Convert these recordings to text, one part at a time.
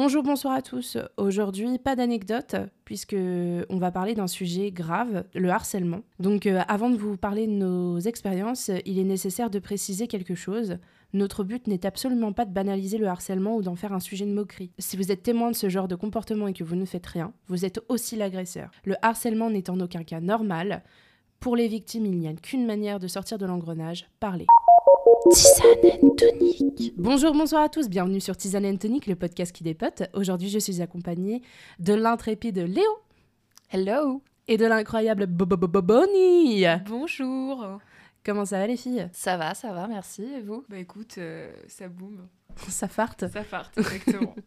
Bonjour, bonsoir à tous. Aujourd'hui, pas d'anecdote, puisque on va parler d'un sujet grave, le harcèlement. Donc, euh, avant de vous parler de nos expériences, il est nécessaire de préciser quelque chose. Notre but n'est absolument pas de banaliser le harcèlement ou d'en faire un sujet de moquerie. Si vous êtes témoin de ce genre de comportement et que vous ne faites rien, vous êtes aussi l'agresseur. Le harcèlement n'est en aucun cas normal. Pour les victimes, il n'y a qu'une manière de sortir de l'engrenage, parler. Tisane Tonique. Bonjour, bonsoir à tous, bienvenue sur Tisane Tonique, le podcast qui dépote. Aujourd'hui, je suis accompagnée de l'intrépide Léo. Hello. Et de l'incroyable Bonnie. Bonjour. Comment ça va les filles? Ça va, ça va, merci. Et vous? Bah écoute, euh, ça boum. Ça farte Ça farte, exactement.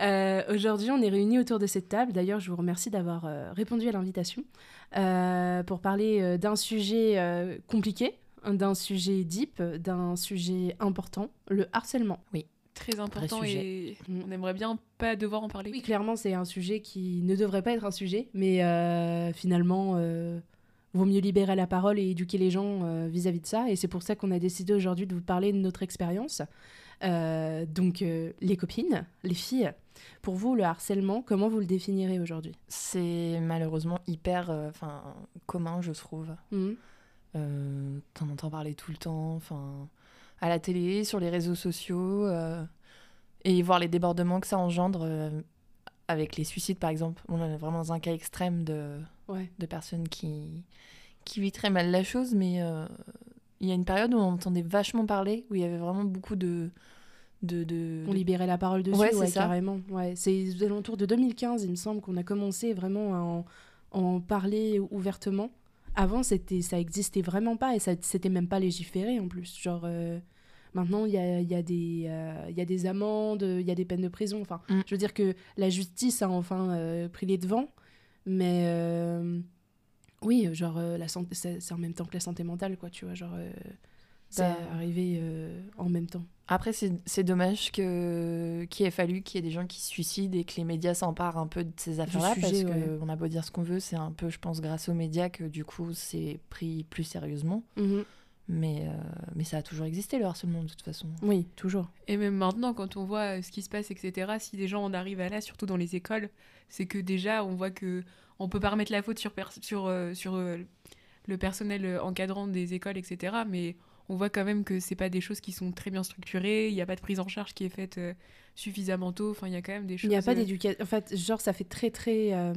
Euh, Aujourd'hui, on est réunis autour de cette table. D'ailleurs, je vous remercie d'avoir euh, répondu à l'invitation euh, pour parler euh, d'un sujet euh, compliqué, d'un sujet deep, d'un sujet important, le harcèlement. Très important et Mm. on aimerait bien pas devoir en parler. Oui, clairement, c'est un sujet qui ne devrait pas être un sujet, mais euh, finalement, euh, vaut mieux libérer la parole et éduquer les gens euh, vis-à-vis de ça. Et c'est pour ça qu'on a décidé aujourd'hui de vous parler de notre expérience. Euh, donc, euh, les copines, les filles, pour vous, le harcèlement, comment vous le définirez aujourd'hui? C'est malheureusement hyper euh, enfin, commun, je trouve. Mhm. Euh, T'en entends parler tout le temps, enfin, à la télé, sur les réseaux sociaux, euh, et voir les débordements que ça engendre euh, avec les suicides, par exemple. On est vraiment dans un cas extrême de, Ouais. de personnes qui, qui vivent très mal la chose, mais il y a une période où on entendait vachement parler, où il y avait vraiment beaucoup de... de, de- On libérait la parole dessus, Ouais, ouais, carrément. Ouais, c'est aux alentours de 2015, il me semble, qu'on a commencé vraiment à en, en parler ouvertement. Avant, c'était, ça existait vraiment pas et ça, c'était même pas légiféré en plus. Genre, euh, maintenant, il y a, y, a des, euh, y a des amendes, il y a des peines de prison. Enfin, Mm. je veux dire que la justice a enfin euh, pris les devants, mais euh, oui, genre, la santé, c'est, en même temps que la santé mentale, quoi, tu vois. Genre, c'est Bah. arrivé en même temps. Après, c'est c'est dommage que qu'il ait fallu qu'il y ait des gens qui se suicident et que les médias s'emparent un peu de ces affaires-là, parce ouais. on a beau dire ce qu'on veut, c'est un peu, je pense, grâce aux médias que du coup, c'est pris plus sérieusement. Mhm. Mais, euh, mais ça a toujours existé, le harcèlement, de toute façon. Oui, toujours. Et même maintenant, quand on voit euh, ce qui se passe, etc., si des gens en arrivent à là, surtout dans les écoles, c'est que déjà, on voit que on peut pas remettre la faute sur, sur, euh, sur euh, le personnel encadrant des écoles, etc., mais on voit quand même que c'est pas des choses qui sont très bien structurées, il n'y a pas de prise en charge qui est faite euh, suffisamment tôt, enfin, il y a quand même des choses... Il n'y a pas euh, d'éducation. En fait, genre, ça fait très, très. euh,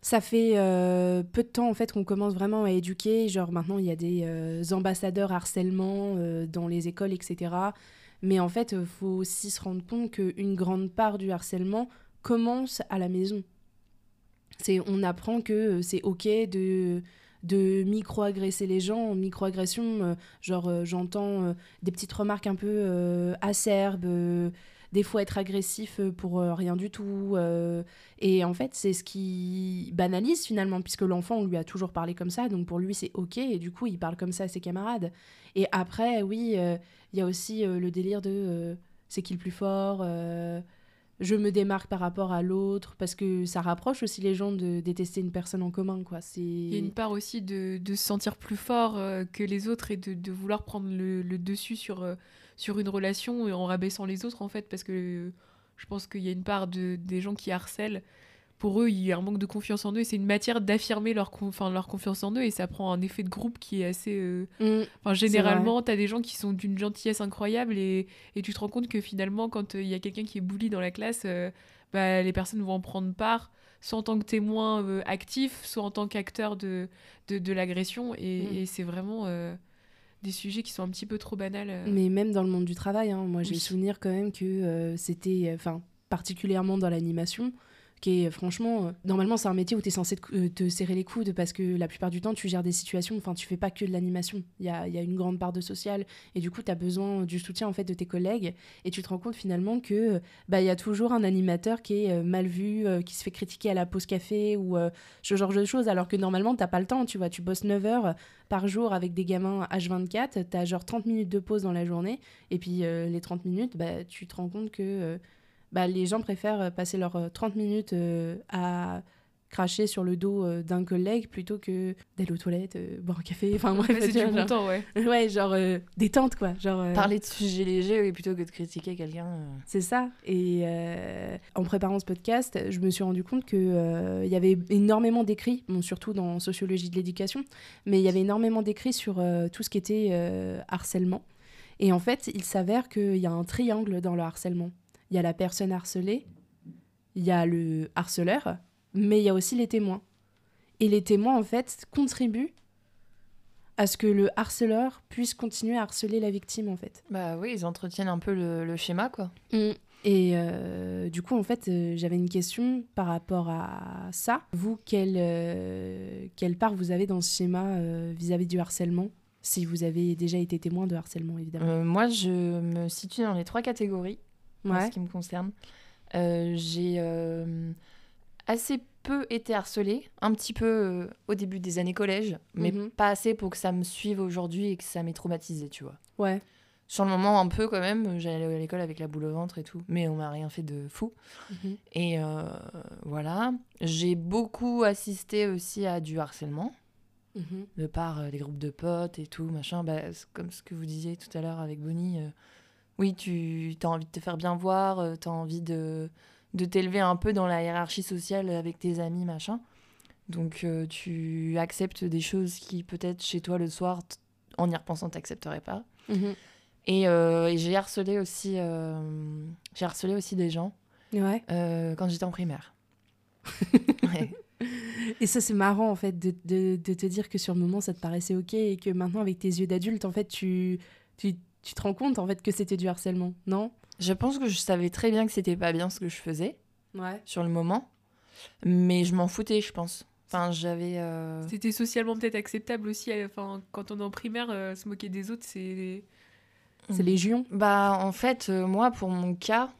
Ça fait euh, peu de temps en fait qu'on commence vraiment à éduquer. Genre maintenant, il y a des ambassadeurs harcèlement dans les écoles, etc. Mais en fait, il faut aussi se rendre compte qu'une grande part du harcèlement commence à la maison. C'est, on apprend que c'est ok de, de micro-agresser les gens. Micro-agression, euh, genre euh, j'entends euh, des petites remarques un peu acerbes, des fois être agressif pour rien du tout. et en fait, c'est ce qui banalise finalement, puisque l'enfant, on lui a toujours parlé comme ça, donc pour lui, c'est ok, et du coup, il parle comme ça à ses camarades. Et après, oui, il y a aussi le délire de c'est qui le plus fort je me démarque par rapport à l'autre, parce que ça rapproche aussi les gens de détester une personne en commun, quoi. Il y a une part aussi de, se sentir plus fort euh, que les autres et de, vouloir prendre le, dessus sur, euh, sur une relation en rabaissant les autres en fait parce que euh, je pense qu'il y a une part de, des gens qui harcèlent. Pour eux, il y a un manque de confiance en eux et c'est une matière d'affirmer leur, confiance en eux et ça prend un effet de groupe qui est assez... euh, Mm. Enfin, généralement, tu as des gens qui sont d'une gentillesse incroyable et, et tu te rends compte que finalement, quand euh, il y a quelqu'un qui est bully dans la classe, euh, bah, les personnes vont en prendre part, soit en tant que témoin actif, soit en tant qu'acteur de, de, de l'agression. Et, Mm. et c'est vraiment des sujets qui sont un petit peu trop banals. euh. Mais même dans le monde du travail, hein, moi j'ai Oui. souvenir quand même que euh, c'était, euh, enfin, particulièrement dans l'animation, qui est franchement, euh, normalement c'est un métier où tu es censé te, euh, te serrer les coudes parce que la plupart du temps tu gères des situations, enfin tu fais pas que de l'animation, il y a, y a une grande part de social et du coup tu as besoin du soutien en fait de tes collègues et tu te rends compte finalement que euh, bah il y a toujours un animateur qui est euh, mal vu, euh, qui se fait critiquer à la pause café ou euh, ce genre de choses alors que normalement t'as pas le temps, tu vois, tu bosses 9 heures par jour avec des gamins H24, tu as genre 30 minutes de pause dans la journée et puis euh, les 30 minutes, bah, tu te rends compte que euh, bah, les gens préfèrent passer leurs euh, 30 minutes euh, à cracher sur le dos euh, d'un collègue plutôt que d'aller aux toilettes, euh, boire un café. Enfin, bref, Ouais, c'est du bon genre- temps, ouais. Ouais, genre euh, détente, quoi. Genre, euh, Parler de sujets légers oui, plutôt que de critiquer quelqu'un. euh. C'est ça. Et euh, en préparant ce podcast, je me suis rendu compte que euh, il y avait énormément d'écrits, bon, surtout dans sociologie de l'éducation, mais il y avait énormément d'écrits sur euh, tout ce qui était euh, harcèlement. Et en fait, il s'avère qu'il y a un triangle dans le harcèlement. Il y a la personne harcelée, il y a le harceleur, mais il y a aussi les témoins. Et les témoins, en fait, contribuent à ce que le harceleur puisse continuer à harceler la victime, en fait. Bah oui, ils entretiennent un peu le, le schéma, quoi. Et euh, du coup, en fait, euh, j'avais une question par rapport à ça. Vous, quelle, euh, quelle part vous avez dans ce schéma vis-à-vis du harcèlement Si vous avez déjà été témoin de harcèlement, évidemment? Moi, je me situe dans les trois catégories. En ouais. ce qui me concerne. Euh, j'ai euh, assez peu été harcelée, un petit peu euh, au début des années collège, mais Mhm. pas assez pour que ça me suive aujourd'hui et que ça m'ait traumatisée, tu vois. Ouais. Sur le moment, un peu quand même, j'allais à l'école avec la boule au ventre et tout, mais on m'a rien fait de fou. Mhm. Et euh, voilà. J'ai beaucoup assisté aussi à du harcèlement, Mhm. de par les groupes de potes et tout, machin. Bah, comme ce que vous disiez tout à l'heure avec Bonnie. euh, oui, tu as envie de te faire bien voir, tu as envie de, de t'élever un peu dans la hiérarchie sociale avec tes amis, machin. Donc euh, tu acceptes des choses qui peut-être chez toi le soir, en y repensant, t'accepterais pas. Mhm. Et, euh, et j'ai harcelé aussi, euh, j'ai harcelé aussi des gens Ouais. euh, quand j'étais en primaire. Ouais. Et ça, c'est marrant, en fait, de, de, de te dire que sur le moment, ça te paraissait OK et que maintenant, avec tes yeux d'adulte, en fait, tu, tu, tu te rends compte, en fait, que c'était du harcèlement, non? Je pense que je savais très bien que c'était pas bien ce que je faisais Ouais. sur le moment, mais je m'en foutais, je pense. Enfin, j'avais. euh, C'était socialement peut-être acceptable aussi. euh, Enfin, quand on est en primaire, euh, se moquer des autres, c'est. C'est légion. Bah, en fait, euh, moi, pour mon cas,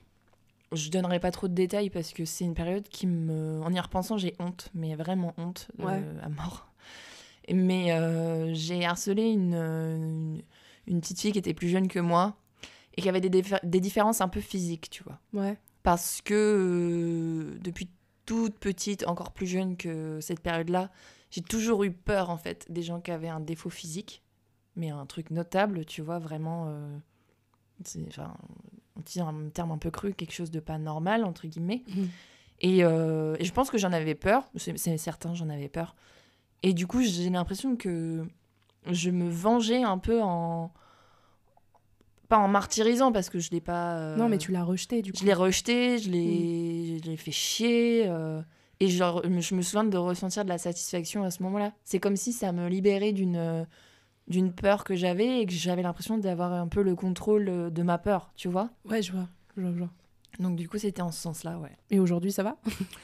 je donnerai pas trop de détails parce que c'est une période qui me. En y repensant, j'ai honte, mais vraiment honte euh, Ouais. à mort. Mais euh, j'ai harcelé une, une, une petite fille qui était plus jeune que moi et qui avait des, différences un peu physiques, tu vois. Ouais. Parce que euh, depuis toute petite, encore plus jeune que cette période-là, j'ai toujours eu peur, en fait, des gens qui avaient un défaut physique, mais un truc notable, tu vois, vraiment. euh, enfin, on dit un terme un peu cru, quelque chose de pas normal, entre guillemets. Mhm. Et, euh, et je pense que j'en avais peur, c'est certain, j'en avais peur. Et du coup, j'ai l'impression que je me vengeais un peu en. Pas en martyrisant, parce que je l'ai pas. euh, Non, mais tu l'as rejeté, du coup. je l'ai rejeté, je Mm. l'ai je l'ai fait chier. euh, et genre, je me souviens de ressentir de la satisfaction à ce moment-là. C'est comme si ça me libérait d'une d'une peur que j'avais et que j'avais l'impression d'avoir un peu le contrôle de ma peur, tu vois? Ouais, je vois. Je vois, je vois. Donc du coup, c'était en ce sens-là, ouais. Et aujourd'hui, ça va?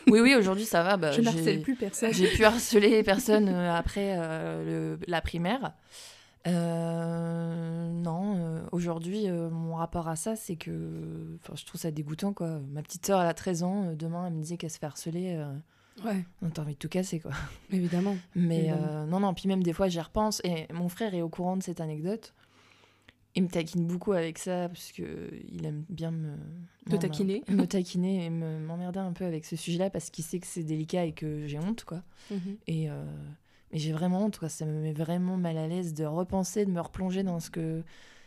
Oui, oui, aujourd'hui, ça va. bah, Je n'harcèle plus personne. J'ai pu harceler personne euh, après euh, le- la primaire. Euh, non, euh, aujourd'hui, mon rapport à ça, c'est que enfin, je trouve ça dégoûtant. Quoi. Ma petite sœur, elle a 13 ans. demain, elle me disait qu'elle se fait harceler. Ouais, non, T'as envie de tout casser, quoi. évidemment. Mais Évidemment. non, non, puis même des fois, j'y repense. Et mon frère est au courant de cette anecdote. Il me taquine beaucoup avec ça, parce que il aime bien me... Te taquiner. Me taquiner et me- m'emmerder un peu avec ce sujet-là, parce qu'il sait que c'est délicat et que j'ai honte, quoi. Mhm. Et euh, mais j'ai vraiment honte, quoi. Ça me met vraiment mal à l'aise de repenser, de me replonger dans ce que,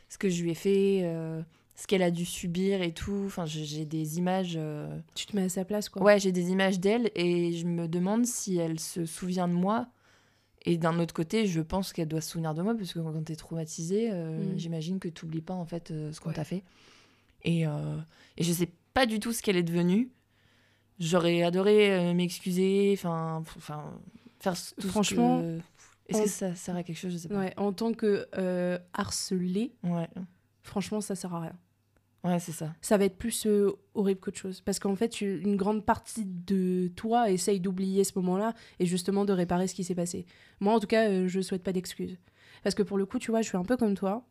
ce que je lui ai fait, euh, ce qu'elle a dû subir et tout. Enfin, j'ai j'ai des images. euh, Tu te mets à sa place, quoi. Ouais, j'ai des images d'elle et je me demande si elle se souvient de moi. Et d'un autre côté, je pense qu'elle doit se souvenir de moi, parce que quand t'es traumatisée, euh, Mm. j'imagine que t'oublies pas en fait euh, ce qu'on Ouais. t'a fait. Et, euh, et je sais pas du tout ce qu'elle est devenue. J'aurais adoré euh, m'excuser, enfin, enfin, faire tout ce Franchement, que- Est-ce que ça sert à quelque chose Je sais pas. Ouais, en tant que harcelé, Ouais, franchement, ça sert à rien. Ouais c'est ça. Ça va être plus euh, horrible qu'autre chose. Parce qu'en fait, une grande partie de toi essaye d'oublier ce moment-là et justement de réparer ce qui s'est passé. Moi, en tout cas, euh, je souhaite pas d'excuses. Parce que pour le coup, tu vois, je suis un peu comme toi.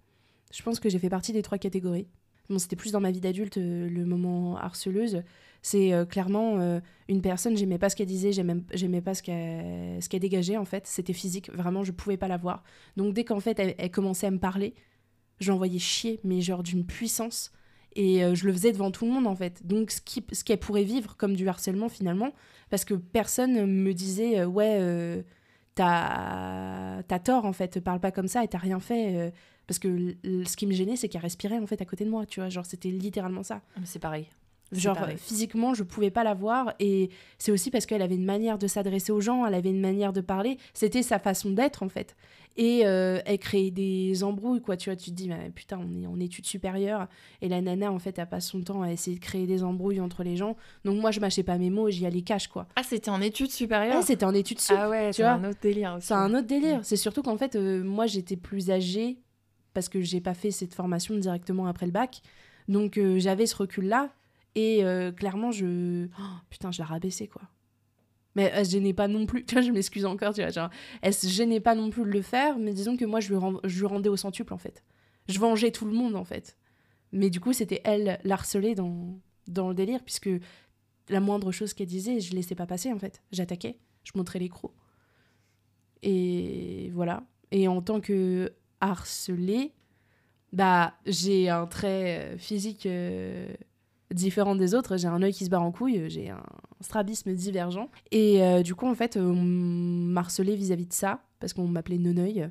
Je pense que j'ai fait partie des trois catégories. Bon, c'était plus dans ma vie d'adulte, euh, le moment harceleuse. C'est euh, clairement euh, une personne, j'aimais pas ce qu'elle disait, j'aimais pas ce qu'elle qu'elle dégageait, en fait. C'était physique, vraiment, je pouvais pas la voir. Donc, dès qu'en fait, elle, elle commençait à me parler, j'envoyais chier, mais genre d'une puissance. Et euh, je le faisais devant tout le monde, en fait. Donc, ce qui- ce qu'elle pourrait vivre comme du harcèlement, finalement, parce que personne me disait, euh, ouais, euh, t'as tort, en fait, parle pas comme ça et t'as rien fait. euh, parce que ce qui me gênait, c'est qu'elle respirait, en fait, à côté de moi, tu vois. Genre, c'était littéralement ça. Ah, C'est pareil. Genre, pareil. physiquement, je pouvais pas la voir. Et c'est aussi parce qu'elle avait une manière de s'adresser aux gens, elle avait une manière de parler. C'était sa façon d'être, en fait. Et euh, elle créait des embrouilles, quoi. Tu vois, tu te dis, bah, putain, on est en études supérieures. Et la nana, en fait, elle passe son temps à essayer de créer des embrouilles entre les gens. Donc, moi, je mâchais pas mes mots j'y allais cash, quoi. Ah, c'était en études supérieures Ouais, c'était en études sup. Ah ouais, c'est un autre délire aussi. C'est un autre délire. C'est surtout qu'en fait, euh, moi, j'étais plus âgée parce que j'ai pas fait cette formation directement après le bac. Donc, euh, j'avais ce recul-là. Et euh, clairement, je. Oh, putain, je la rabaissais, quoi. Mais elle se gênait pas non plus. Tu vois, je m'excuse encore, tu vois. Genre, elle se gênait pas non plus de le faire. Mais disons que moi, je lui, rendais au centuple, en fait. Je vengeais tout le monde, en fait. Mais du coup, c'était elle l'harcelée dans, dans le délire, puisque la moindre chose qu'elle disait, je laissais pas passer, en fait. J'attaquais, je montrais les. Et voilà. Et en tant que harcelée, bah, j'ai un trait euh, physique euh, différent des autres. J'ai un œil qui se barre en couille, j'ai un strabisme divergent. Et euh, du coup, en fait, on m'harcelait vis-à-vis de ça, parce qu'on m'appelait non-œil.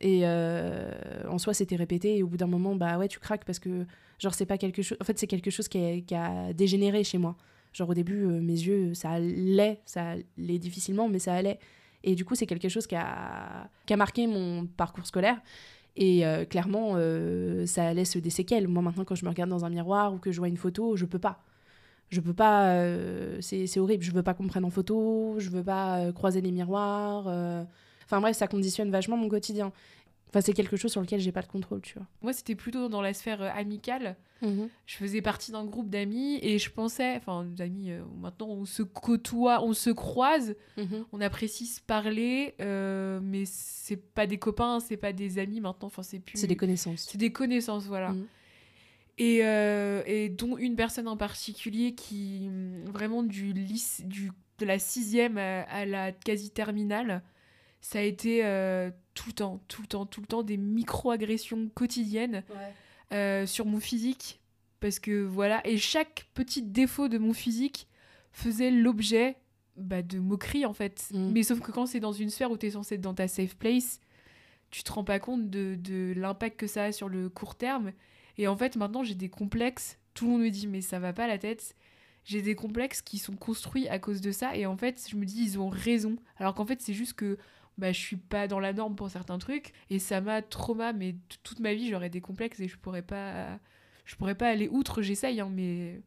Et euh, en soi, c'était répété. Et au bout d'un moment, bah ouais, tu craques parce que, genre, c'est pas quelque chose. En fait, c'est quelque chose qui a, qui a dégénéré chez moi. Genre, au début, euh, mes yeux, ça allait, ça allait difficilement, mais ça allait. Et du coup, c'est quelque chose qui a, qui a marqué mon parcours scolaire. Et euh, clairement, euh, ça laisse des séquelles. Moi, maintenant, quand je me regarde dans un miroir ou que je vois une photo, je peux pas. Je peux pas. euh, c'est horrible. Je veux pas qu'on me prenne en photo. Je veux pas croiser les miroirs. Enfin bref, ça conditionne vachement mon quotidien. Enfin, c'est quelque chose sur lequel j'ai pas de contrôle, tu vois. Moi, c'était plutôt dans la sphère euh, amicale. Je faisais partie d'un groupe d'amis et je pensais, enfin, d'amis, euh, maintenant on se côtoie, on se croise, on apprécie se parler, euh, mais c'est pas des copains, c'est pas des amis maintenant, enfin, c'est plus. C'est des connaissances. C'est des connaissances, voilà. Mhm. Et, euh, et dont une personne en particulier qui, hum, vraiment du, lycée, du de la sixième à, à la quasi-terminale, ça a été euh, tout le temps, tout le temps, tout le temps des micro-agressions quotidiennes euh, sur mon physique. Parce que voilà, et chaque petit défaut de mon physique faisait l'objet bah, de moqueries en fait. Mm. Mais sauf que quand c'est dans une sphère où tu es censé être dans ta safe place, tu te rends pas compte de, de l'impact que ça a sur le court terme. Et en fait, maintenant, j'ai des complexes. Tout le monde me dit, mais ça va pas la tête. J'ai des complexes qui sont construits à cause de ça. Et en fait, je me dis, ils ont raison. Alors qu'en fait, c'est juste que bah, je suis pas dans la norme pour certains trucs. Et ça m'a trauma. Mais toute ma vie, j'aurais des complexes et je pourrais pas. Je pourrais pas aller outre, j'essaye, hein, mais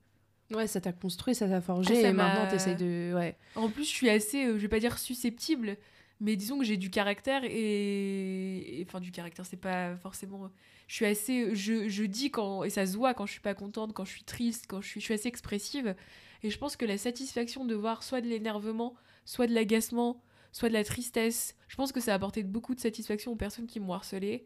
Ouais, ça t'a construit, ça t'a forgé, Ah, ça et maintenant m'a- t'essayes de. Ouais. En plus, je suis assez, euh, je vais pas dire susceptible, mais disons que j'ai du caractère et. et- Enfin, du caractère, c'est pas forcément. Je suis assez. Je, je dis quand. Et ça se voit quand je suis pas contente, quand je suis triste, quand je suis, je suis assez expressive. Et je pense que la satisfaction de voir soit de l'énervement, soit de l'agacement, soit de la tristesse, je pense que ça a apporté beaucoup de satisfaction aux personnes qui m'ont harcelée.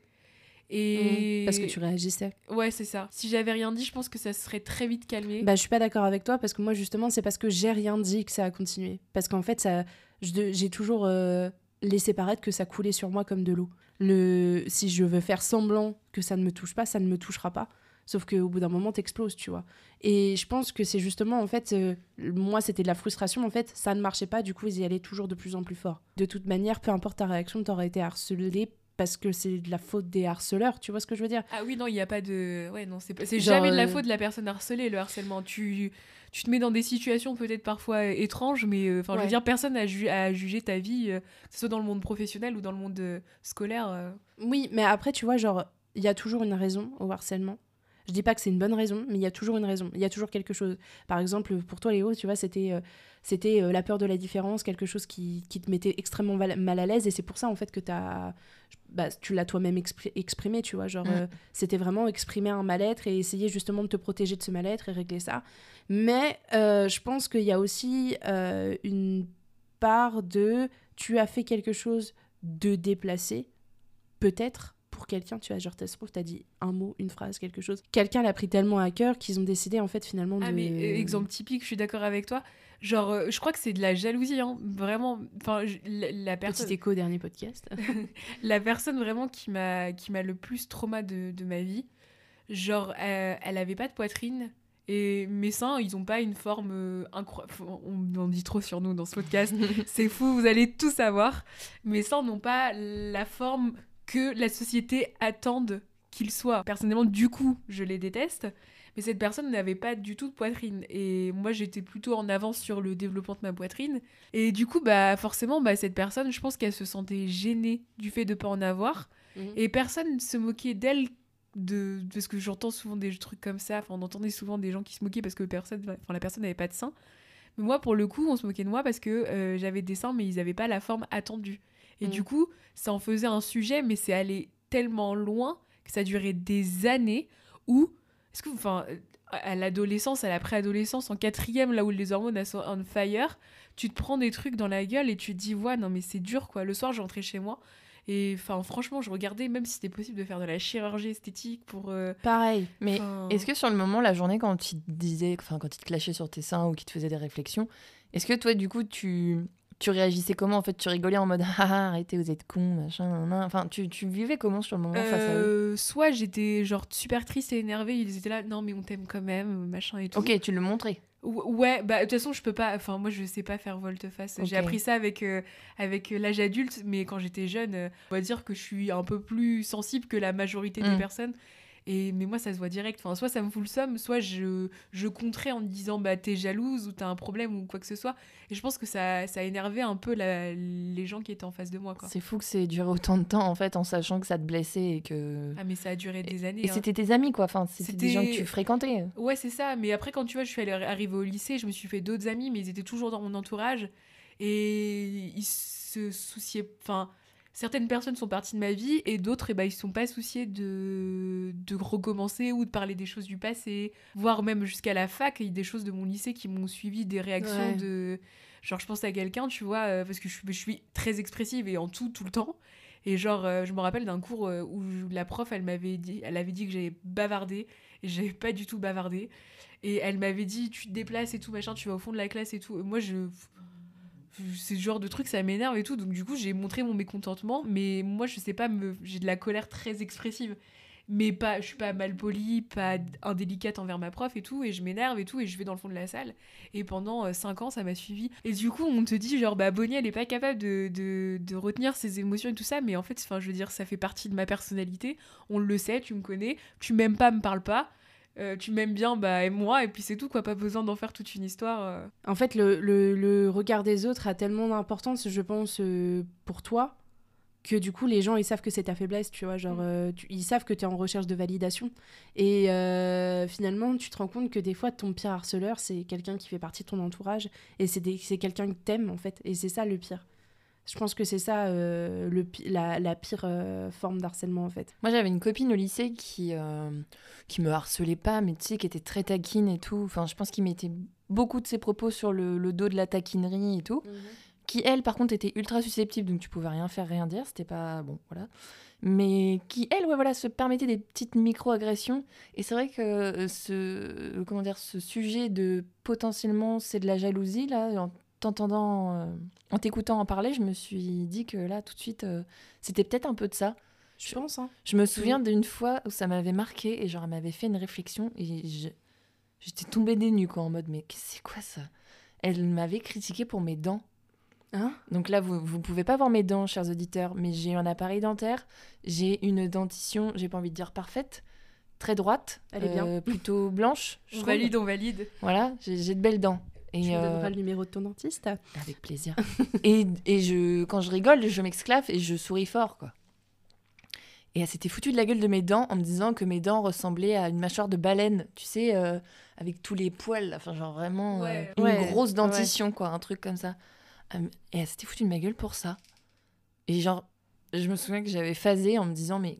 Et. Mhm. Parce que tu réagissais. Ouais, c'est ça. Si j'avais rien dit, je pense que ça se serait très vite calmé. Bah, je suis pas d'accord avec toi parce que moi, justement, c'est parce que j'ai rien dit que ça a continué. Parce qu'en fait, ça, j'ai toujours euh, laissé paraître que ça coulait sur moi comme de l'eau. Le, si je veux faire semblant que ça ne me touche pas, ça ne me touchera pas. Sauf qu'au bout d'un moment, t'exploses, tu vois. Et je pense que c'est justement, en fait, euh, moi, c'était de la frustration. En fait, ça ne marchait pas, du coup, ils y allaient toujours de plus en plus fort. De toute manière, peu importe ta réaction, t'aurais été harcelé parce que c'est de la faute des harceleurs, tu vois ce que je veux dire? Ah oui, non, il n'y a pas de. Ouais, non, c'est pas- jamais de la euh, faute de la personne harcelée, le harcèlement. Tu, tu te mets dans des situations peut-être parfois étranges, mais euh, enfin, je veux dire, personne n'a ju- à juger ta vie, euh, que ce soit dans le monde professionnel ou dans le monde euh, scolaire. euh. Oui, mais après, tu vois, genre, il y a toujours une raison au harcèlement. Je dis pas que c'est une bonne raison, mais il y a toujours une raison. Il y a toujours quelque chose. Par exemple, pour toi, Léo, tu vois, c'était euh, c'était euh, la peur de la différence, quelque chose qui, qui te mettait extrêmement mal à l'aise. Et c'est pour ça, en fait, que as, bah, tu l'as toi-même expri- exprimé, tu vois. Genre, euh, c'était vraiment exprimer un mal-être et essayer justement de te protéger de ce mal-être et régler ça. Mais je pense qu'il y a aussi une part de tu as fait quelque chose de déplacé, peut-être pour quelqu'un, tu vois, genre, ça se trouve, t'as dit un mot, une phrase, quelque chose. Quelqu'un l'a pris tellement à cœur qu'ils ont décidé, en fait, finalement, de... Ah, mais euh, exemple typique, je suis d'accord avec toi. Genre, euh, je crois que c'est de la jalousie, hein, vraiment. Enfin, la, la personne. Petit écho au dernier podcast. la personne vraiment qui m'a le plus trauma de, de ma vie Genre, euh, elle avait pas de poitrine. Et mes seins, ils ont pas une forme incroyable. On en dit trop sur nous dans ce podcast. C'est fou, vous allez tout savoir. Mes seins n'ont pas la forme que la société attende qu'ils soient. Personnellement, du coup, je les déteste. Mais cette personne n'avait pas du tout de poitrine. Et moi, j'étais plutôt en avance sur le développement de ma poitrine. Et du coup, bah, forcément, bah, cette personne, je pense qu'elle se sentait gênée du fait de pas en avoir. Mhm. Et personne ne se moquait d'elle de parce que j'entends souvent des trucs comme ça enfin on entendait souvent des gens qui se moquaient parce que personne enfin la personne n'avait pas de sein mais moi pour le coup on se moquait de moi parce que euh, j'avais des seins mais ils n'avaient pas la forme attendue et du mm. coup ça en faisait un sujet mais c'est allé tellement loin que ça duré des années où est-ce que enfin à l'adolescence à la préadolescence en quatrième là où les hormones sont on fire tu te prends des trucs dans la gueule et tu te dis ouais non mais c'est dur quoi le soir j'entrais chez moi et enfin, franchement, je regardais même si c'était possible de faire de la chirurgie esthétique pour. Euh, Pareil. Mais est-ce que sur le moment, la journée, quand il te disait, enfin, quand il te clashait sur tes seins ou qu'il te faisait des réflexions, est-ce que toi, du coup, tu tu réagissais comment en fait Tu rigolais en mode ah, arrêtez vous êtes con machin enfin tu, tu, vivais comment sur le moment face à eux? Euh, Soit j'étais genre super triste et énervée ils étaient là non mais on t'aime quand même machin et tout. Ok tu le montrais. Ouais, bah de toute façon, je peux pas. Enfin, moi, je sais pas faire volte-face. J'ai appris ça avec, euh, avec euh, l'âge adulte, mais quand j'étais jeune, euh, on va dire que je suis un peu plus sensible que la majorité des mm. personnes. Et, mais moi, ça se voit direct. Enfin, soit ça me fout le somme, soit je, je compterais en me disant bah t'es jalouse ou t'as un problème ou quoi que ce soit. Et je pense que ça, ça a énervé un peu les gens qui étaient en face de moi. C'est fou que c'est duré autant de temps en fait en sachant que ça te blessait et que. Ah, mais ça a duré des années. Et, hein. c'était tes amis quoi. Enfin, c'était des gens que tu fréquentais. Ouais, c'est ça. Mais après, quand tu vois, je suis arrivée au lycée, je me suis fait d'autres amis, mais ils étaient toujours dans mon entourage. Et ils se souciaient. Enfin certaines personnes sont parties de ma vie et d'autres, eh ben, ils ne sont pas souciés de, de recommencer ou de parler des choses du passé, voire même jusqu'à la fac, il y a des choses de mon lycée qui m'ont suivi, des réactions de... Genre, je pense à quelqu'un, tu vois, euh, parce que je, je, suis très expressive et en tout, tout le temps. Et genre, euh, je me rappelle d'un cours euh, où la prof, elle m'avait dit, elle avait dit que j'avais bavardé et j'avais pas du tout bavardé. Et elle m'avait dit, tu te déplaces et tout, machin, tu vas au fond de la classe et tout. moi, je c'est ce genre de truc ça m'énerve et tout. Donc du coup j'ai montré mon mécontentement. Mais moi je sais pas j'ai de la colère très expressive. Mais pas je suis pas mal polie pas indélicate envers ma prof et tout. Et je m'énerve et tout. Et je vais dans le fond de la salle. Et pendant 5 euh, ans ça m'a suivi. Et du coup on te dit genre bah Bonnie elle est pas capable de, de, de retenir ses émotions et tout ça. Mais en fait enfin je veux dire ça fait partie de ma personnalité. On le sait tu me connais. Tu m'aimes pas me parle pas euh, tu m'aimes bien, bah aime-moi, et puis c'est tout, quoi. Pas besoin d'en faire toute une histoire. Euh. En fait, le, le, le, regard des autres a tellement d'importance, je pense, euh, pour toi, que du coup, les gens, ils savent que c'est ta faiblesse, tu vois. Genre, mm. ils savent que tu es en recherche de validation. Et finalement, tu te rends compte que des fois, ton pire harceleur, c'est quelqu'un qui fait partie de ton entourage, et c'est quelqu'un que t'aimes, en fait. Et c'est ça le pire. Je pense que c'est ça euh, le, la, la pire euh, forme d'harcèlement en fait. Moi j'avais une copine au lycée qui, euh, qui me harcelait pas, mais tu sais, qui était très taquine et tout. Enfin, je pense qu'il mettait beaucoup de ses propos sur le, le, dos de la taquinerie et tout. Mhm. Qui elle, par contre, était ultra susceptible, donc tu pouvais rien faire, rien dire. C'était pas. Bon, voilà. Mais qui, elle, ouais, voilà, se permettait des petites micro-agressions. Et c'est vrai que ce, comment dire, ce sujet de potentiellement c'est de la jalousie, là, t'entendant, euh, en t'écoutant en parler, je me suis dit que là, tout de suite, euh, c'était peut-être un peu de ça. Je pense. Hein. Je me souviens d'une fois où ça m'avait marqué et genre, elle m'avait fait une réflexion et j'étais tombée des nues, quoi, en mode, mais c'est quoi ça? Elle m'avait critiqué pour mes dents. Hein? Donc là, vous ne pouvez pas voir mes dents, chers auditeurs, mais j'ai un appareil dentaire, j'ai une dentition, j'ai pas envie de dire parfaite, très droite, Elle est bien. Euh, plutôt blanche. on valide, on valide. Voilà, j'ai de belles dents. Et tu me donneras euh, le numéro de ton dentiste Avec plaisir. et, et je, quand je rigole, je m'exclave et je souris fort, quoi. Et elle s'était foutue de la gueule de mes dents en me disant que mes dents ressemblaient à une mâchoire de baleine, tu sais, euh, avec tous les poils, enfin genre vraiment euh, une grosse dentition, quoi, un truc comme ça. Et elle s'était foutue de ma gueule pour ça. Et genre, je me souviens que j'avais phasé en me disant, mais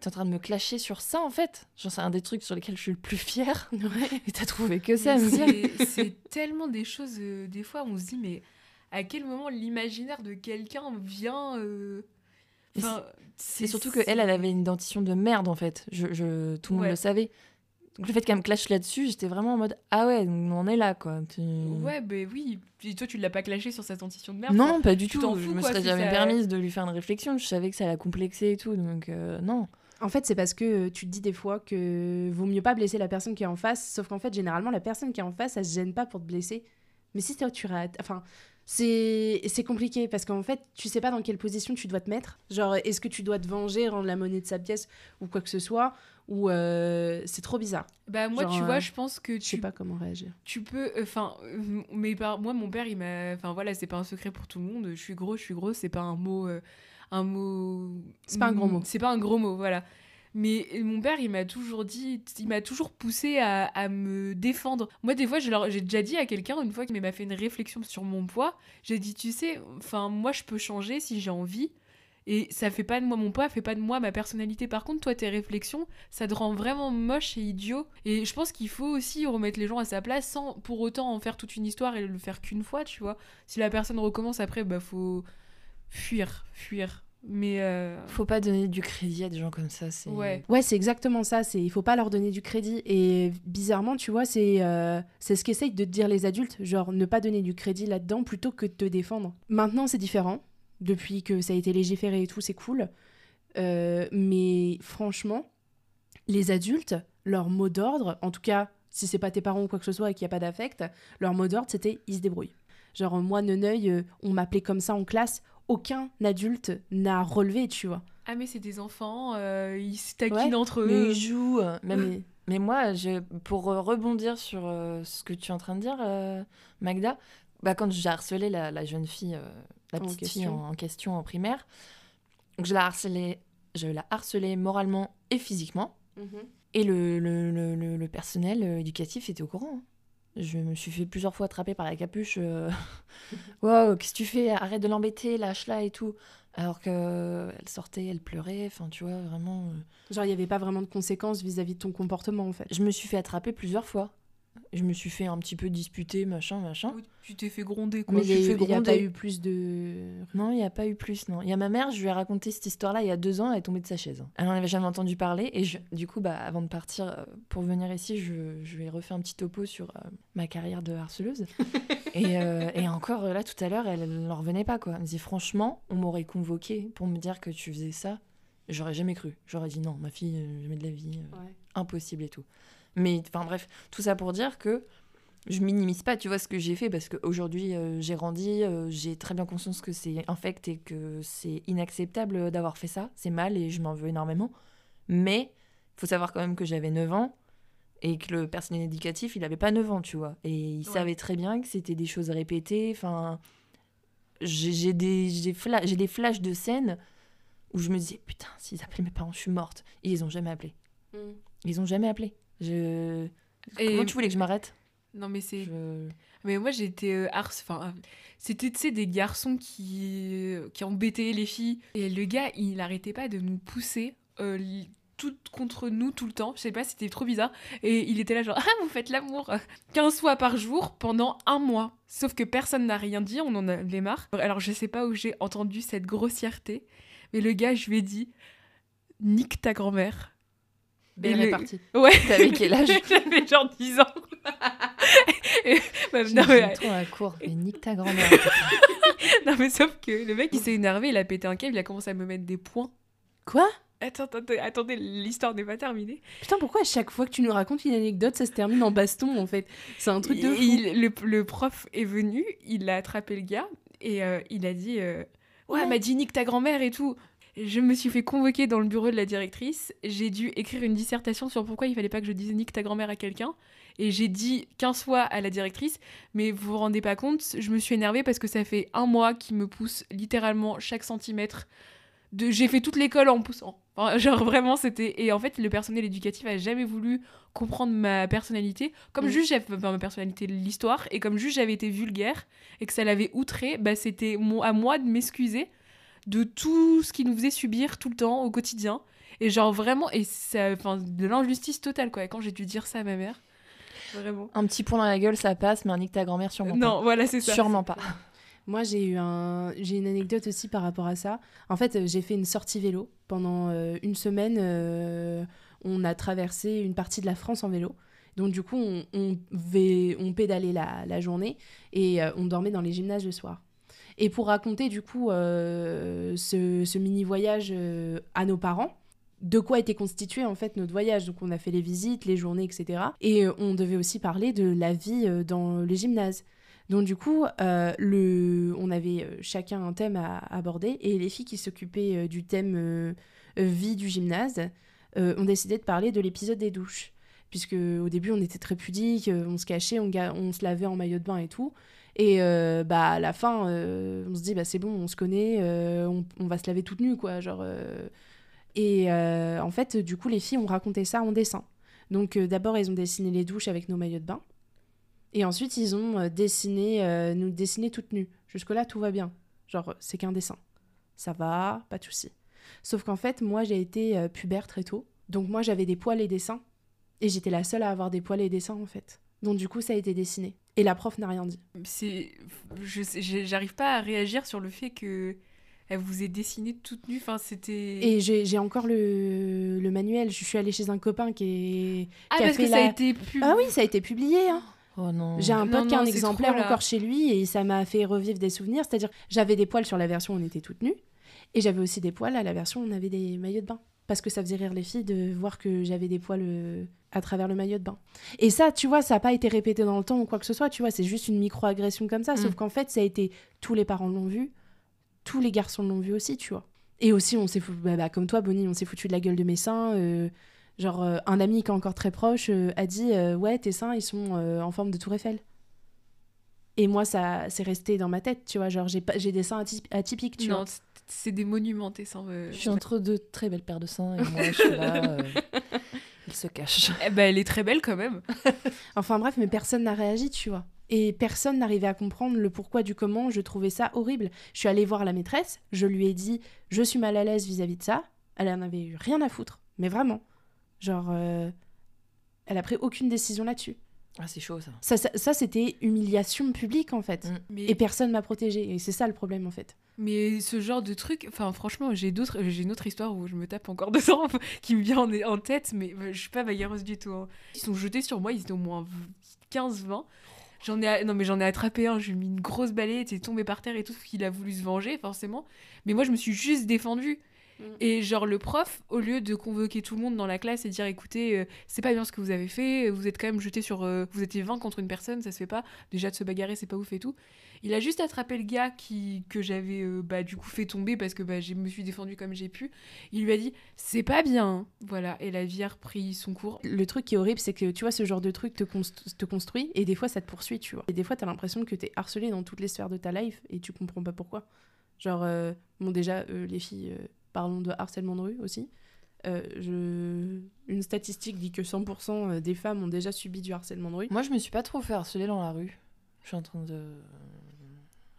T'es en train de me clasher sur ça, en fait sais un des trucs sur lesquels je suis le plus fière. Ouais. Et t'as trouvé que ça, C'est tellement des choses, euh, des fois, on se dit, mais à quel moment l'imaginaire de quelqu'un vient... Euh... Enfin, c'est surtout qu'elle, elle avait une dentition de merde, en fait. Je, je tout le monde le savait. Donc le fait qu'elle me clash là-dessus, j'étais vraiment en mode ah ouais, on en est là quoi. Ouais, bah oui. Et toi, tu l'as pas clashé sur sa dentition de merde Non, pas du tout. je me serais jamais permise de lui faire une réflexion. Je savais que ça la complexait et tout, donc euh, non. En fait, c'est parce que tu te dis des fois que vaut mieux pas blesser la personne qui est en face, sauf qu'en fait, généralement, la personne qui est en face, elle se gêne pas pour te blesser. Mais si toi, tu rates. Enfin, c'est compliqué parce qu'en fait, tu sais pas dans quelle position tu dois te mettre. Genre, est-ce que tu dois te venger, rendre la monnaie de sa pièce ou quoi que ce soit Ou euh, c'est trop bizarre. Bah, moi, Genre, tu euh, vois, je pense que Je sais tu, pas comment réagir. tu peux. Enfin, euh, mais par, moi, mon père, il m'a. Enfin, voilà, c'est pas un secret pour tout le monde. Je suis gros, je suis gros, c'est pas un mot. Un mot. C'est pas un gros mot. C'est pas un gros mot, voilà. Mais mon père, il m'a toujours dit, il m'a toujours poussé à, à me défendre. Moi, des fois, j'ai déjà dit à quelqu'un, une fois qu'il m'a fait une réflexion sur mon poids, j'ai dit, tu sais, enfin, moi, je peux changer si j'ai envie. Et ça fait pas de moi mon poids, fait pas de moi ma personnalité. Par contre, toi, tes réflexions, ça te rend vraiment moche et idiot. Et je pense qu'il faut aussi remettre les gens à sa place sans pour autant en faire toute une histoire et le faire qu'une fois, tu vois. Si la personne recommence après, bah faut fuir, fuir. Mais euh, Faut pas donner du crédit à des gens comme ça. C'est... ouais. Ouais, c'est exactement ça. C'est il faut pas leur donner du crédit. Et bizarrement, tu vois, c'est euh, c'est ce qu'essayent de te dire les adultes, genre ne pas donner du crédit là-dedans plutôt que de te défendre. Maintenant, c'est différent. Depuis que ça a été légiféré et tout, c'est cool. Euh, mais franchement, les adultes, leur mot d'ordre, en tout cas, si c'est pas tes parents ou quoi que ce soit et qu'il n'y a pas d'affect, leur mot d'ordre, c'était ils se débrouillent. Genre, moi, Neneuil, euh, on m'appelait comme ça en classe. Aucun adulte n'a relevé, tu vois. Ah mais c'est des enfants, euh, ils se taquinent Ouais, entre Mais eux. ils jouent. Mais- Mais moi, je, pour euh, rebondir sur euh, ce que tu es en train de dire, euh, Magda, bah, quand j'ai harcelé la, la jeune fille, la En petite fille question. en, en question en primaire, donc je la harcelais, je la harcelais moralement et physiquement. Et le, le, le, le- le personnel éducatif était au courant. hein. Je me suis fait plusieurs fois attraper par la capuche. euh, Wow, qu'est-ce que tu fais? Arrête de l'embêter, lâche-la et tout. Alors que elle sortait, elle pleurait. Enfin, tu vois, vraiment. euh, Genre, il n'y avait pas vraiment de conséquences vis-à-vis de ton comportement, en fait. Je me suis fait attraper plusieurs fois. Je me suis fait un petit peu disputer, machin, machin. Tu t'es fait gronder quoi. Mais il n'y a, pas eu plus de... Non, il n'y a pas eu plus, non. Il y a ma mère, je lui ai raconté cette histoire-là il y a deux ans, elle est tombée de sa chaise. Elle n'en avait jamais entendu parler. Et je- du coup, bah, avant de partir euh, pour venir ici, je, je lui ai refait un petit topo sur euh, ma carrière de harceleuse. et, euh, et encore, là, tout à l'heure, elle n'en revenait pas, quoi. Elle me dit, franchement, on m'aurait convoqué pour me dire que tu faisais ça. J'aurais jamais cru. J'aurais dit, non, ma fille, jamais de la vie. euh, impossible et tout. Mais enfin bref, tout ça pour dire que je minimise pas, tu vois, ce que j'ai fait parce qu'aujourd'hui euh, j'ai grandi, euh, j'ai très bien conscience que c'est infect et que c'est inacceptable d'avoir fait ça, c'est mal et je m'en veux énormément. Mais faut savoir quand même que j'avais 9 ans et que le personnel éducatif, il avait pas 9 ans, tu vois. Et il Ouais. savait très bien que c'était des choses répétées, enfin j'ai des j'ai fla- des flashs de scènes où je me disais putain, s'ils appelaient mes parents, je suis morte. Et ils ont jamais appelé. Ils ont jamais appelé. Je... Et- Comment tu voulais que je m'arrête? Non mais c'est Je- Mais moi, j'étais euh, harc- Enfin, euh, c'était, tu sais, des garçons qui, euh, qui embêtaient les filles. Et le gars, il arrêtait pas de nous pousser euh, tout contre nous tout le temps. Je sais pas, c'était trop bizarre. Et il était là, genre, ah, vous faites l'amour euh, 15 fois par jour pendant un mois. Sauf que personne n'a rien dit, on en avait marre. Alors, je sais pas où j'ai entendu cette grossièreté. Mais le gars, je lui ai dit, nique ta grand-mère. Belle le- répartie. Ouais. T'avais quel âge J'avais genre 10 ans. Et- bah, non, mais- trop à la cour. Et nique ta grand-mère. Non, mais sauf que le mec, il s'est énervé, il a pété un câble, il a commencé à me mettre des points. Quoi? Attends, attendez, attendez, l'histoire n'est pas terminée. Putain, pourquoi à chaque fois que tu nous racontes une anecdote, ça se termine en baston, en fait? C'est un truc de il- le, le prof est venu, il a attrapé le gars et euh, il a dit euh, Ouais, elle m'a dit nique ta grand-mère et tout. Je me suis fait convoquer dans le bureau de la directrice. J'ai dû écrire une dissertation sur pourquoi il fallait pas que je dise nique ta grand-mère à quelqu'un. Et j'ai dit 15 fois à la directrice, mais vous vous rendez pas compte, je me suis énervée parce que ça fait un mois qu'il me pousse littéralement chaque centimètre. De... J'ai fait toute l'école en poussant. Enfin, genre vraiment, c'était. Et en fait, le personnel éducatif a jamais voulu comprendre ma personnalité. Comme juste, j'avais enfin, ma personnalité, l'histoire, et comme juste j'avais été vulgaire et que ça l'avait outré, bah, c'était mon... à moi de m'excuser de tout ce qu'il nous faisait subir tout le temps, au quotidien. Et genre vraiment, et ça, enfin, de l'injustice totale, quoi. Et quand j'ai dû dire ça à ma mère, vraiment. Un petit point dans la gueule, ça passe, mais un nique ta grand-mère, sûrement Non, voilà, c'est pas. ça. Sûrement pas. Moi, j'ai eu un, j'ai une anecdote aussi par rapport à ça. En fait, euh, j'ai fait une sortie vélo pendant euh, une semaine. euh, on a traversé une partie de la France en vélo. Donc du coup, on, on, on pédalait la, la journée et euh, on dormait dans les gymnases le soir. Et pour raconter du coup euh, ce, mini voyage euh, à nos parents, de quoi était constitué en fait notre voyage. Donc on a fait les visites, les journées, etc. Et euh, on devait aussi parler de la vie dans les gymnases. Donc du coup, on avait chacun un thème à aborder et les filles qui s'occupaient du thème vie du gymnase ont décidé de parler de l'épisode des douches. Puisque au début on était très pudiques, on se cachait, on se lavait en maillot de bain et tout. Et euh, bah à la fin, euh, on se dit bah c'est bon, on se connaît, euh, on, on va se laver toute nue quoi, genre. Et en fait, du coup, les filles ont raconté ça en dessin. Donc d'abord, ils ont dessiné les douches avec nos maillots de bain. Et ensuite, ils ont dessiné, nous dessiné toutes nues. Jusque-là, tout va bien. Genre, c'est qu'un dessin. Ça va, pas de souci. Sauf qu'en fait, moi, j'ai été pubère très tôt. Donc moi, j'avais des poils et dessins. Et j'étais la seule à avoir des poils et dessins, en fait. Donc du coup, ça a été dessiné. Et la prof n'a rien dit. C'est, je sais- j'ai- j'arrive pas à réagir sur le fait que elle vous ait dessiné toute nue. Enfin, c'était. Et j'ai encore le, le manuel. Je suis allée chez un copain qui est... ah qui a parce que fait ça a été plus. Ah oui, ça a été publié, hein. Oh non. J'ai un pote qui a un exemplaire encore chez lui et ça m'a fait revivre des souvenirs. C'est-à-dire, j'avais des poils sur la version où on était toutes nues et j'avais aussi des poils à la version où on avait des maillots de bain. Parce que ça faisait rire les filles de voir que j'avais des poils euh, à travers le maillot de bain. Et ça, tu vois, ça n'a pas été répété dans le temps ou quoi que ce soit, tu vois, c'est juste une micro-agression comme ça. Sauf Mm. qu'en fait, ça a été. Tous les parents l'ont vu, tous les garçons l'ont vu aussi, tu vois. Et aussi, on s'est foutu, bah, bah, comme toi, Bonnie, on s'est foutu de la gueule de mes seins. euh, genre, euh, un ami qui est encore très proche a dit Ouais, tes seins, ils sont en forme de Tour Eiffel. Et moi, ça c'est resté dans ma tête, tu vois. Genre, j'ai pas- j'ai des seins aty- atypiques, tu non, vois. C'est des monuments tes seins. euh. Je suis entre deux très belles paires de seins et moi je suis là. euh, Il se cache. Eh ben, elle est très belle quand même. Enfin bref, mais personne n'a réagi, tu vois. Et personne n'arrivait à comprendre le pourquoi du comment. Je trouvais ça horrible. Je suis allée voir la maîtresse. Je lui ai dit, je suis mal à l'aise vis-à-vis de ça. Elle en avait eu rien à foutre. Mais vraiment. Genre, euh, elle a pris aucune décision là-dessus. Ah, c'est chaud ça. Ça, ça, ça, c'était humiliation publique, en fait. Mm. Mais, Et personne m'a protégée. Et c'est ça le problème, en fait. mais ce genre de truc, enfin franchement, j'ai d'autres, j'ai une autre histoire où je me tape encore dedans qui me vient en, en tête, mais euh, je suis pas bagarreuse du tout. hein. Ils sont jetés sur moi, ils étaient au moins 15-20. J'en ai, non mais j'en ai attrapé un, je lui ai mis une grosse balai, il était tombé par terre et tout, parce qu'il a voulu se venger forcément. Mais moi je me suis juste défendue. Mm. Et genre le prof, au lieu de convoquer tout le monde dans la classe et dire écoutez, euh, c'est pas bien ce que vous avez fait, vous êtes quand même jeté sur, euh, vous étiez 20 contre une personne, ça se fait pas. Déjà de se bagarrer, c'est pas ouf et tout. Il a juste attrapé le gars qui que j'avais euh, bah du coup fait tomber parce que bah je me suis défendue comme j'ai pu. Il lui a dit c'est pas bien, voilà. Et la vie a repris son cours. Le truc qui est horrible, c'est que tu vois, ce genre de truc te, const- te construit et des fois ça te poursuit, tu vois. Et des fois, t'as l'impression que t'es harcelé dans toutes les sphères de ta life et tu comprends pas pourquoi. Genre, euh, bon, déjà, euh, les filles, euh, parlons de harcèlement de rue aussi. Euh, je... Une statistique dit que 100% des femmes ont déjà subi du harcèlement de rue. Moi je me suis pas trop fait harceler dans la rue. Je suis en train de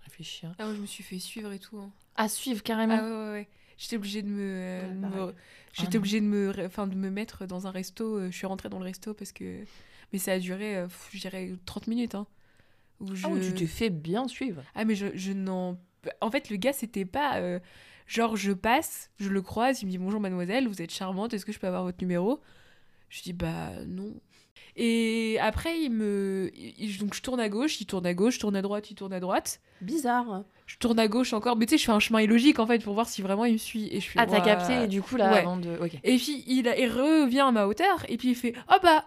réfléchir. Ah moi je me suis fait suivre et tout. hein. À suivre carrément. Ah ouais ouais ouais. J'étais obligée de me, euh, Ouais, me- pareil. j'étais Ah obligée de me enfin de me mettre dans un resto, euh, je suis rentrée dans le resto parce que mais ça a duré euh, je dirais 30 minutes hein. Où je... Ah ouais, tu t'es fait bien suivre. Ah mais je, je n'en... En fait, le gars, c'était pas... euh, genre, je passe, je le croise, il me dit « Bonjour mademoiselle, vous êtes charmante, est-ce que je peux avoir votre numéro ?» Je dis « Bah non. » Et après, il me... donc, je tourne à gauche, il tourne à gauche, je tourne à droite, il tourne à droite. Bizarre. Je tourne à gauche encore, mais tu sais, je fais un chemin illogique, en fait, pour voir si vraiment il me suit. Et je fais, Ah, t'as capté et du coup là Ouais. avant de. Et puis, il, il revient à ma hauteur, et puis il fait « Oh bah,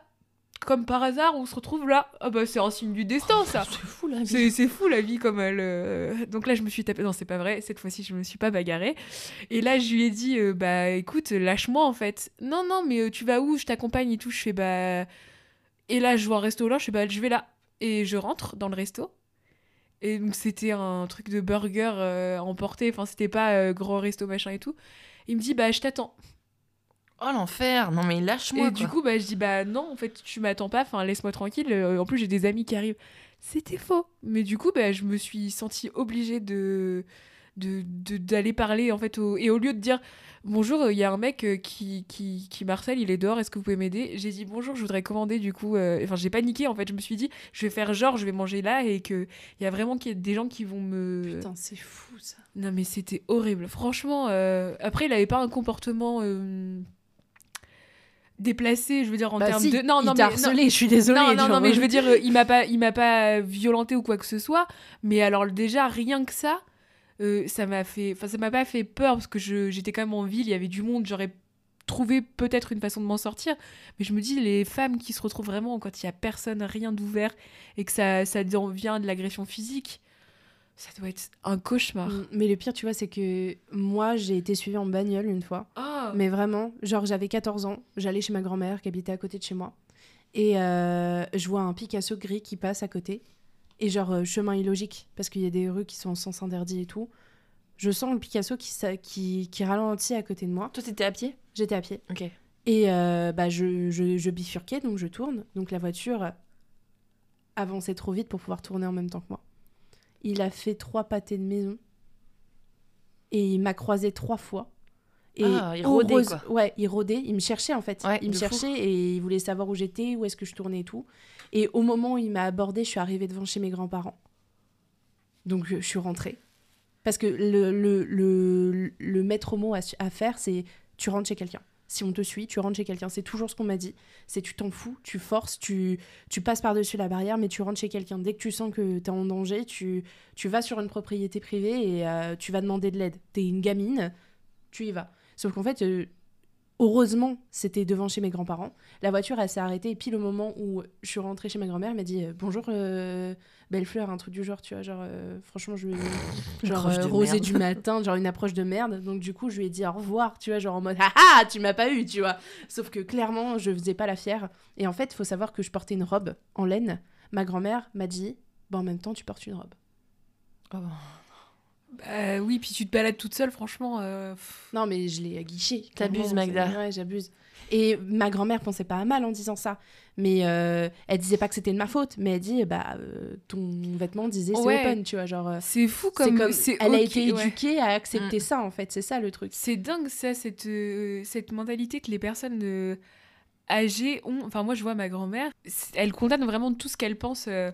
comme par hasard, on se retrouve là. Ah bah, c'est un signe du destin, ça. » C'est fou la vie. C'est fou la vie comme elle. euh, Donc là, je me suis tapé. Non, c'est pas vrai. Cette fois-ci, je me suis pas bagarrée. Et là, je lui ai dit euh, Bah écoute, lâche-moi en fait. Non, non, mais euh, tu vas où? Je t'accompagne et tout. Je fais Bah. Et là, je vois un resto là. Je fais Bah, je vais là. Et je rentre dans le resto. Et donc, c'était un truc de burger emporté. Enfin, c'était pas grand resto machin et tout. Il me dit Bah, je t'attends. Oh l'enfer. Non mais lâche-moi. Et du coup, bah, je dis bah non, en fait, tu m'attends pas, enfin laisse-moi tranquille. Euh, en plus, j'ai des amis qui arrivent. C'était faux. Mais du coup, bah, je me suis sentie obligée de de- de- d'aller parler en fait au- et au lieu de dire bonjour il y a un mec euh, qui, qui, qui m'harcèle il est dehors est-ce que vous pouvez m'aider? J'ai dit bonjour je voudrais commander du coup euh, enfin j'ai paniqué en fait je me suis dit je vais faire genre je vais manger là et que il y a vraiment qu'il y a des gens qui vont me Putain, c'est fou ça. non mais c'était horrible. Franchement, euh, après il avait pas un comportement euh, déplacé, je veux dire en Bah termes si, de non il non mais non, harcelé, je suis désolée. non, non, non, mais je veux dire, euh, il m'a pas, il m'a pas violenté ou quoi que ce soit. Mais alors déjà rien que ça, euh, ça m'a fait, enfin ça m'a pas fait peur parce que j'étais quand même en ville, il y avait du monde, j'aurais trouver peut-être une façon de m'en sortir. Mais je me dis, les femmes qui se retrouvent vraiment quand il y a personne, rien d'ouvert, et que ça, ça devient de l'agression physique, ça doit être un cauchemar. Mais le pire, tu vois, c'est que moi, j'ai été suivie en bagnole une fois. Ah Mais vraiment, genre, j'avais 14 ans, j'allais chez ma grand-mère qui habitait à côté de chez moi. Et euh, je vois un Picasso gris qui passe à côté. Et genre, euh, chemin illogique, parce qu'il y a des rues qui sont en sens interdit et tout. Je sens le Picasso qui, qui, qui ralentit à côté de moi. Toi, t'étais à pied? J'étais à pied. Ok. Et euh, bah, je, je, je bifurquais, donc je tourne. Donc la voiture avançait trop vite pour pouvoir tourner en même temps que moi. Il a fait trois pâtés de maison. Et il m'a croisé trois fois. Et Ah, il rôdait, heureuse- quoi. Ouais, il. Il me cherchait, en fait. Ouais, il me fou. cherchait et il voulait savoir où j'étais, où est-ce que je tournais et tout. Et au moment où il m'a abordé, je suis arrivée devant chez mes grands-parents. Donc je, je suis rentrée. Parce que le, le, le, le maître mot à faire, c'est tu rentres chez quelqu'un. Si on te suit, tu rentres chez quelqu'un. C'est toujours ce qu'on m'a dit. C'est tu t'en fous, tu forces, tu, tu passes par-dessus la barrière, mais tu rentres chez quelqu'un. Dès que tu sens que tu es en danger, tu, tu vas sur une propriété privée et euh, tu vas demander de l'aide. Tu es une gamine, tu y vas. Sauf qu'en fait, euh, heureusement, c'était devant chez mes grands-parents. La voiture, elle s'est arrêtée pile au moment où je suis rentrée chez ma grand-mère. Elle m'a dit euh, Bonjour, euh, belle fleur, un truc du genre, tu vois. Genre, euh, franchement, je. Genre, euh, rosée du matin, genre une approche de merde. Donc, du coup, je lui ai dit au revoir, tu vois, genre en mode Ah ah, tu m'as pas eu, tu vois. Sauf que clairement, je faisais pas la fière. Et en fait, il faut savoir que je portais une robe en laine. Ma grand-mère m'a dit Bon, en même temps, tu portes une robe. Oh. Bah oui, puis tu te balades toute seule, franchement. euh. Non, mais je l'ai aguiché. T'abuses, Magda. Ouais, j'abuse. Et ma grand-mère pensait pas à mal en disant ça. Mais euh, elle disait pas que c'était de ma faute. Mais elle dit, bah, euh, ton vêtement disait c'est Ouais. open, tu vois. Genre, euh, C'est fou c'est comme. elle a été ouais. éduquée à accepter Mm. ça, en fait. C'est ça le truc. C'est dingue ça, cette, euh, cette mentalité que les personnes euh, âgées ont. Enfin, moi, je vois ma grand-mère, elle condamne vraiment tout ce qu'elle pense euh,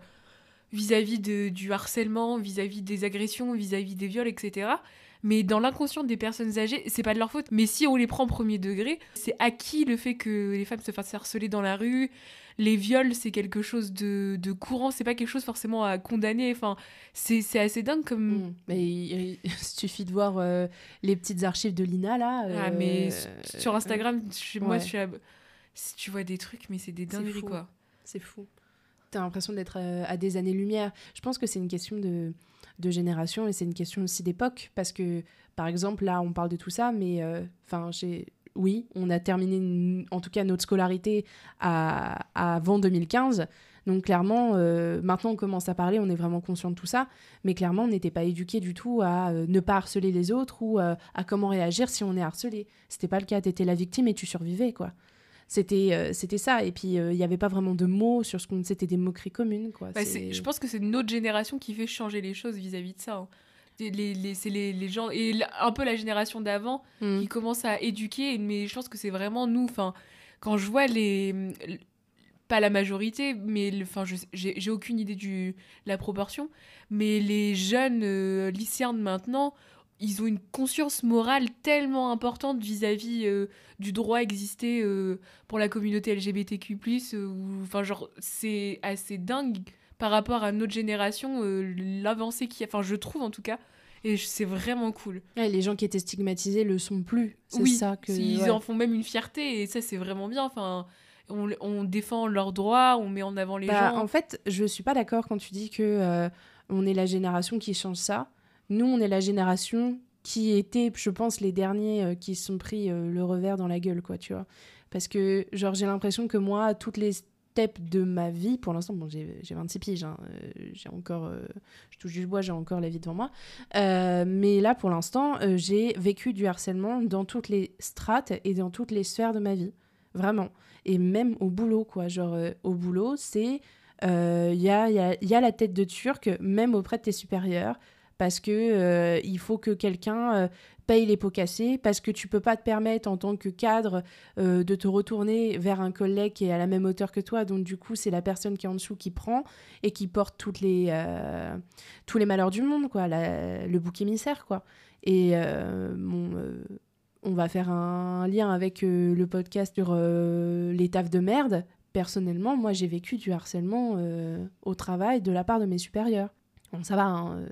vis-à-vis de, du harcèlement, vis-à-vis des agressions, vis-à-vis des viols, etc. Mais dans l'inconscient des personnes âgées, c'est pas de leur faute. Mais si on les prend premier degré, c'est acquis le fait que les femmes se fassent harceler dans la rue. Les viols, c'est quelque chose de, de courant, c'est pas quelque chose forcément à condamner. Enfin, c'est c'est assez dingue comme. Mm. Mais il, il suffit de voir euh, les petites archives de Lina, là. Ah, euh, mais sur Instagram, chez moi, je suis à- si tu vois des trucs, mais c'est des dingueries, quoi. C'est fou. T'as l'impression d'être euh, à des années-lumière. Je pense que c'est une question de, génération et c'est une question aussi d'époque. Parce que, par exemple, là, on parle de tout ça, mais euh. Oui, on a terminé, en tout cas, notre scolarité avant 2015. Donc, clairement, euh, maintenant, on commence à parler, on est vraiment conscient de tout ça. Mais clairement, on n'était pas éduqué du tout à ne pas harceler les autres ou à comment réagir si on est harcelé. C'était pas le cas. T'étais la victime et tu survivais, quoi. C'était euh, c'était ça. Et puis, euh, il n'y avait pas vraiment de mots sur ce qu'on. C'était des moqueries communes, quoi. Bah, C'est- je pense que c'est notre génération qui fait changer les choses vis-à-vis de ça. hein. Les, les- c'est les, les gens, et un peu la génération d'avant Mm. qui commence à éduquer, mais je pense que c'est vraiment nous. Enfin, quand je vois les. Pas la majorité, mais enfin, j'ai j'ai aucune idée du la proportion, mais les jeunes euh, lycéens de maintenant, ils ont une conscience morale tellement importante vis-à-vis euh, du droit à exister euh, pour la communauté LGBTQ+. euh, Enfin, genre, c'est assez dingue par rapport à notre génération, euh, l'avancée qui, enfin, je trouve en tout cas, et c'est vraiment cool. Ouais, les gens qui étaient stigmatisés le sont plus. C'est Oui, ça que. Ils ouais. en font même une fierté et ça c'est vraiment bien. Enfin, on, on défend leurs droits, on met en avant les Bah, gens. En fait, je suis pas d'accord quand tu dis que on est la génération qui change ça. Nous, on est la génération qui était, je pense, les derniers euh, qui se sont pris euh, le revers dans la gueule, quoi, tu vois. Parce que, genre, j'ai l'impression que moi, toutes les steps de ma vie, pour l'instant, bon, j'ai j'ai 26 piges, hein, euh, j'ai encore, je touche du bois, j'ai encore la vie devant moi. Mais là, pour l'instant, j'ai vécu du harcèlement dans toutes les strates et dans toutes les sphères de ma vie. Vraiment. Et même au boulot, quoi. Genre, au boulot, c'est. Il y, a, y, a, y a la tête de turc, même auprès de tes supérieurs, parce que euh, il faut que quelqu'un euh, paye les pots cassés, parce que tu peux pas te permettre, en tant que cadre, euh, de te retourner vers un collègue qui est à la même hauteur que toi. Donc, du coup, c'est la personne qui est en dessous qui prend et qui porte toutes les, tous les malheurs du monde, quoi. Le bouc émissaire, quoi. Et on va faire un lien avec le podcast sur les tafs de merde. Personnellement, moi, j'ai vécu du harcèlement au travail de la part de mes supérieurs. Bon, ça va, hein, euh,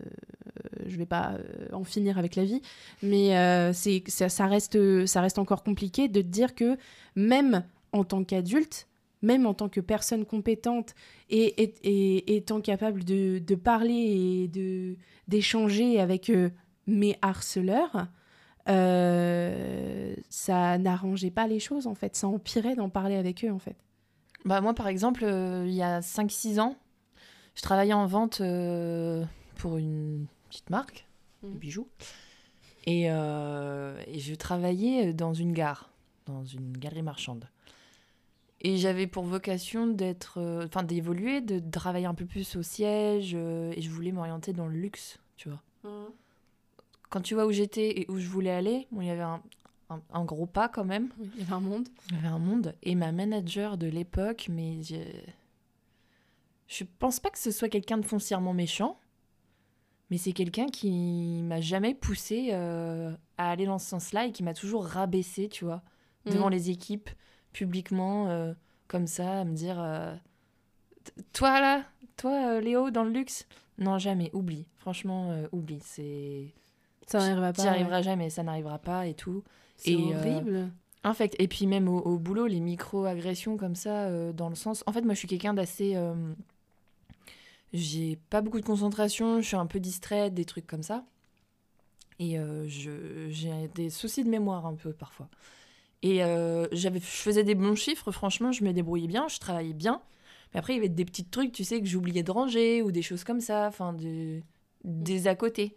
je vais pas en finir avec la vie, mais c'est ça, reste, ça reste encore compliqué de dire que même en tant qu'adulte, même en tant que personne compétente et, étant capable de, parler et d'échanger avec mes harceleurs, ça n'arrangeait pas les choses en fait, ça empirait d'en parler avec eux en fait. Bah moi par exemple, il y a 5-6 ans, je travaillais en vente euh, pour une petite marque de mmh. bijoux. Et, euh, et, je travaillais dans une gare, dans une galerie marchande. Et j'avais pour vocation d'être, euh, enfin d'évoluer, de travailler un peu plus au siège, et je voulais m'orienter dans le luxe, tu vois. Mmh. Quand tu vois où j'étais et où je voulais aller, bon, il y avait un, un, gros pas quand même. il y avait un monde. Il y avait un monde. Et ma manager de l'époque, mais je pense pas que ce soit quelqu'un de foncièrement méchant, mais c'est quelqu'un qui m'a jamais poussé euh, à aller dans ce sens-là et qui m'a toujours rabaissé, tu vois, mhm. devant les équipes, publiquement, euh, comme ça, à me dire euh, Toi là, toi Léo, dans le luxe? Non, jamais, oublie. Franchement, oublie. C'est. Ça n'arrivera pas. Ça n'arrivera jamais, ça n'arrivera pas et tout. C'est horrible. En fait, et puis même au, au boulot, les micro-agressions comme ça, dans le sens. En fait, moi, je suis quelqu'un d'assez j'ai pas beaucoup de concentration, je suis un peu distraite, des trucs comme ça. Et euh, j'ai des soucis de mémoire un peu parfois. Et euh, j'avais, je faisais des bons chiffres, franchement, je me débrouillais bien, je travaillais bien. Mais après, il y avait des petits trucs, tu sais, que j'oubliais de ranger ou des choses comme ça, enfin, de, des à côté.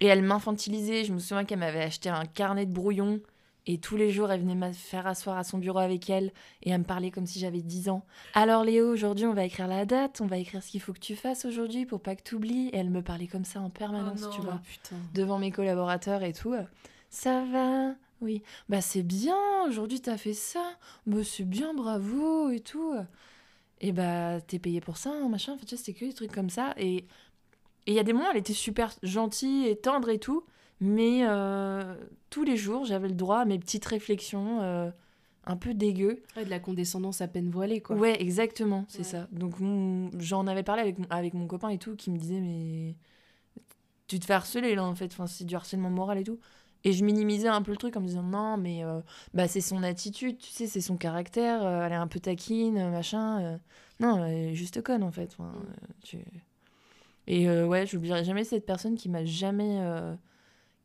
Et elle m'infantilisait. Je me souviens qu'elle m'avait acheté un carnet de brouillon et tous les jours, elle venait me faire asseoir à son bureau avec elle et elle me parlait comme si j'avais 10 ans. Alors Léo, aujourd'hui, on va écrire la date, on va écrire ce qu'il faut que tu fasses aujourd'hui pour pas que tu oublies. Et elle me parlait comme ça en permanence, oh tu vois, putain. devant mes collaborateurs et tout. Ça va? Oui. Bah c'est bien, aujourd'hui t'as fait ça. Bah c'est bien, bravo et tout. Et bah t'es payé pour ça, hein, machin. En fait, c'était que des trucs comme ça. Et il y a des moments, elle était super gentille et tendre et tout. Mais euh, tous les jours, j'avais le droit à mes petites réflexions euh, un peu dégueu. de la condescendance à peine voilée, quoi. Ouais, exactement, c'est ça. Donc j'en avais parlé avec, avec mon copain et tout, qui me disait, mais tu te fais harceler là, en fait, enfin, c'est du harcèlement moral et tout. Et je minimisais un peu le truc en me disant, non, mais euh, bah, c'est son attitude, tu sais, c'est son caractère, elle est un peu taquine, machin. non, elle est juste conne, en fait. Mm. Et ouais, j'oublierai jamais cette personne qui m'a jamais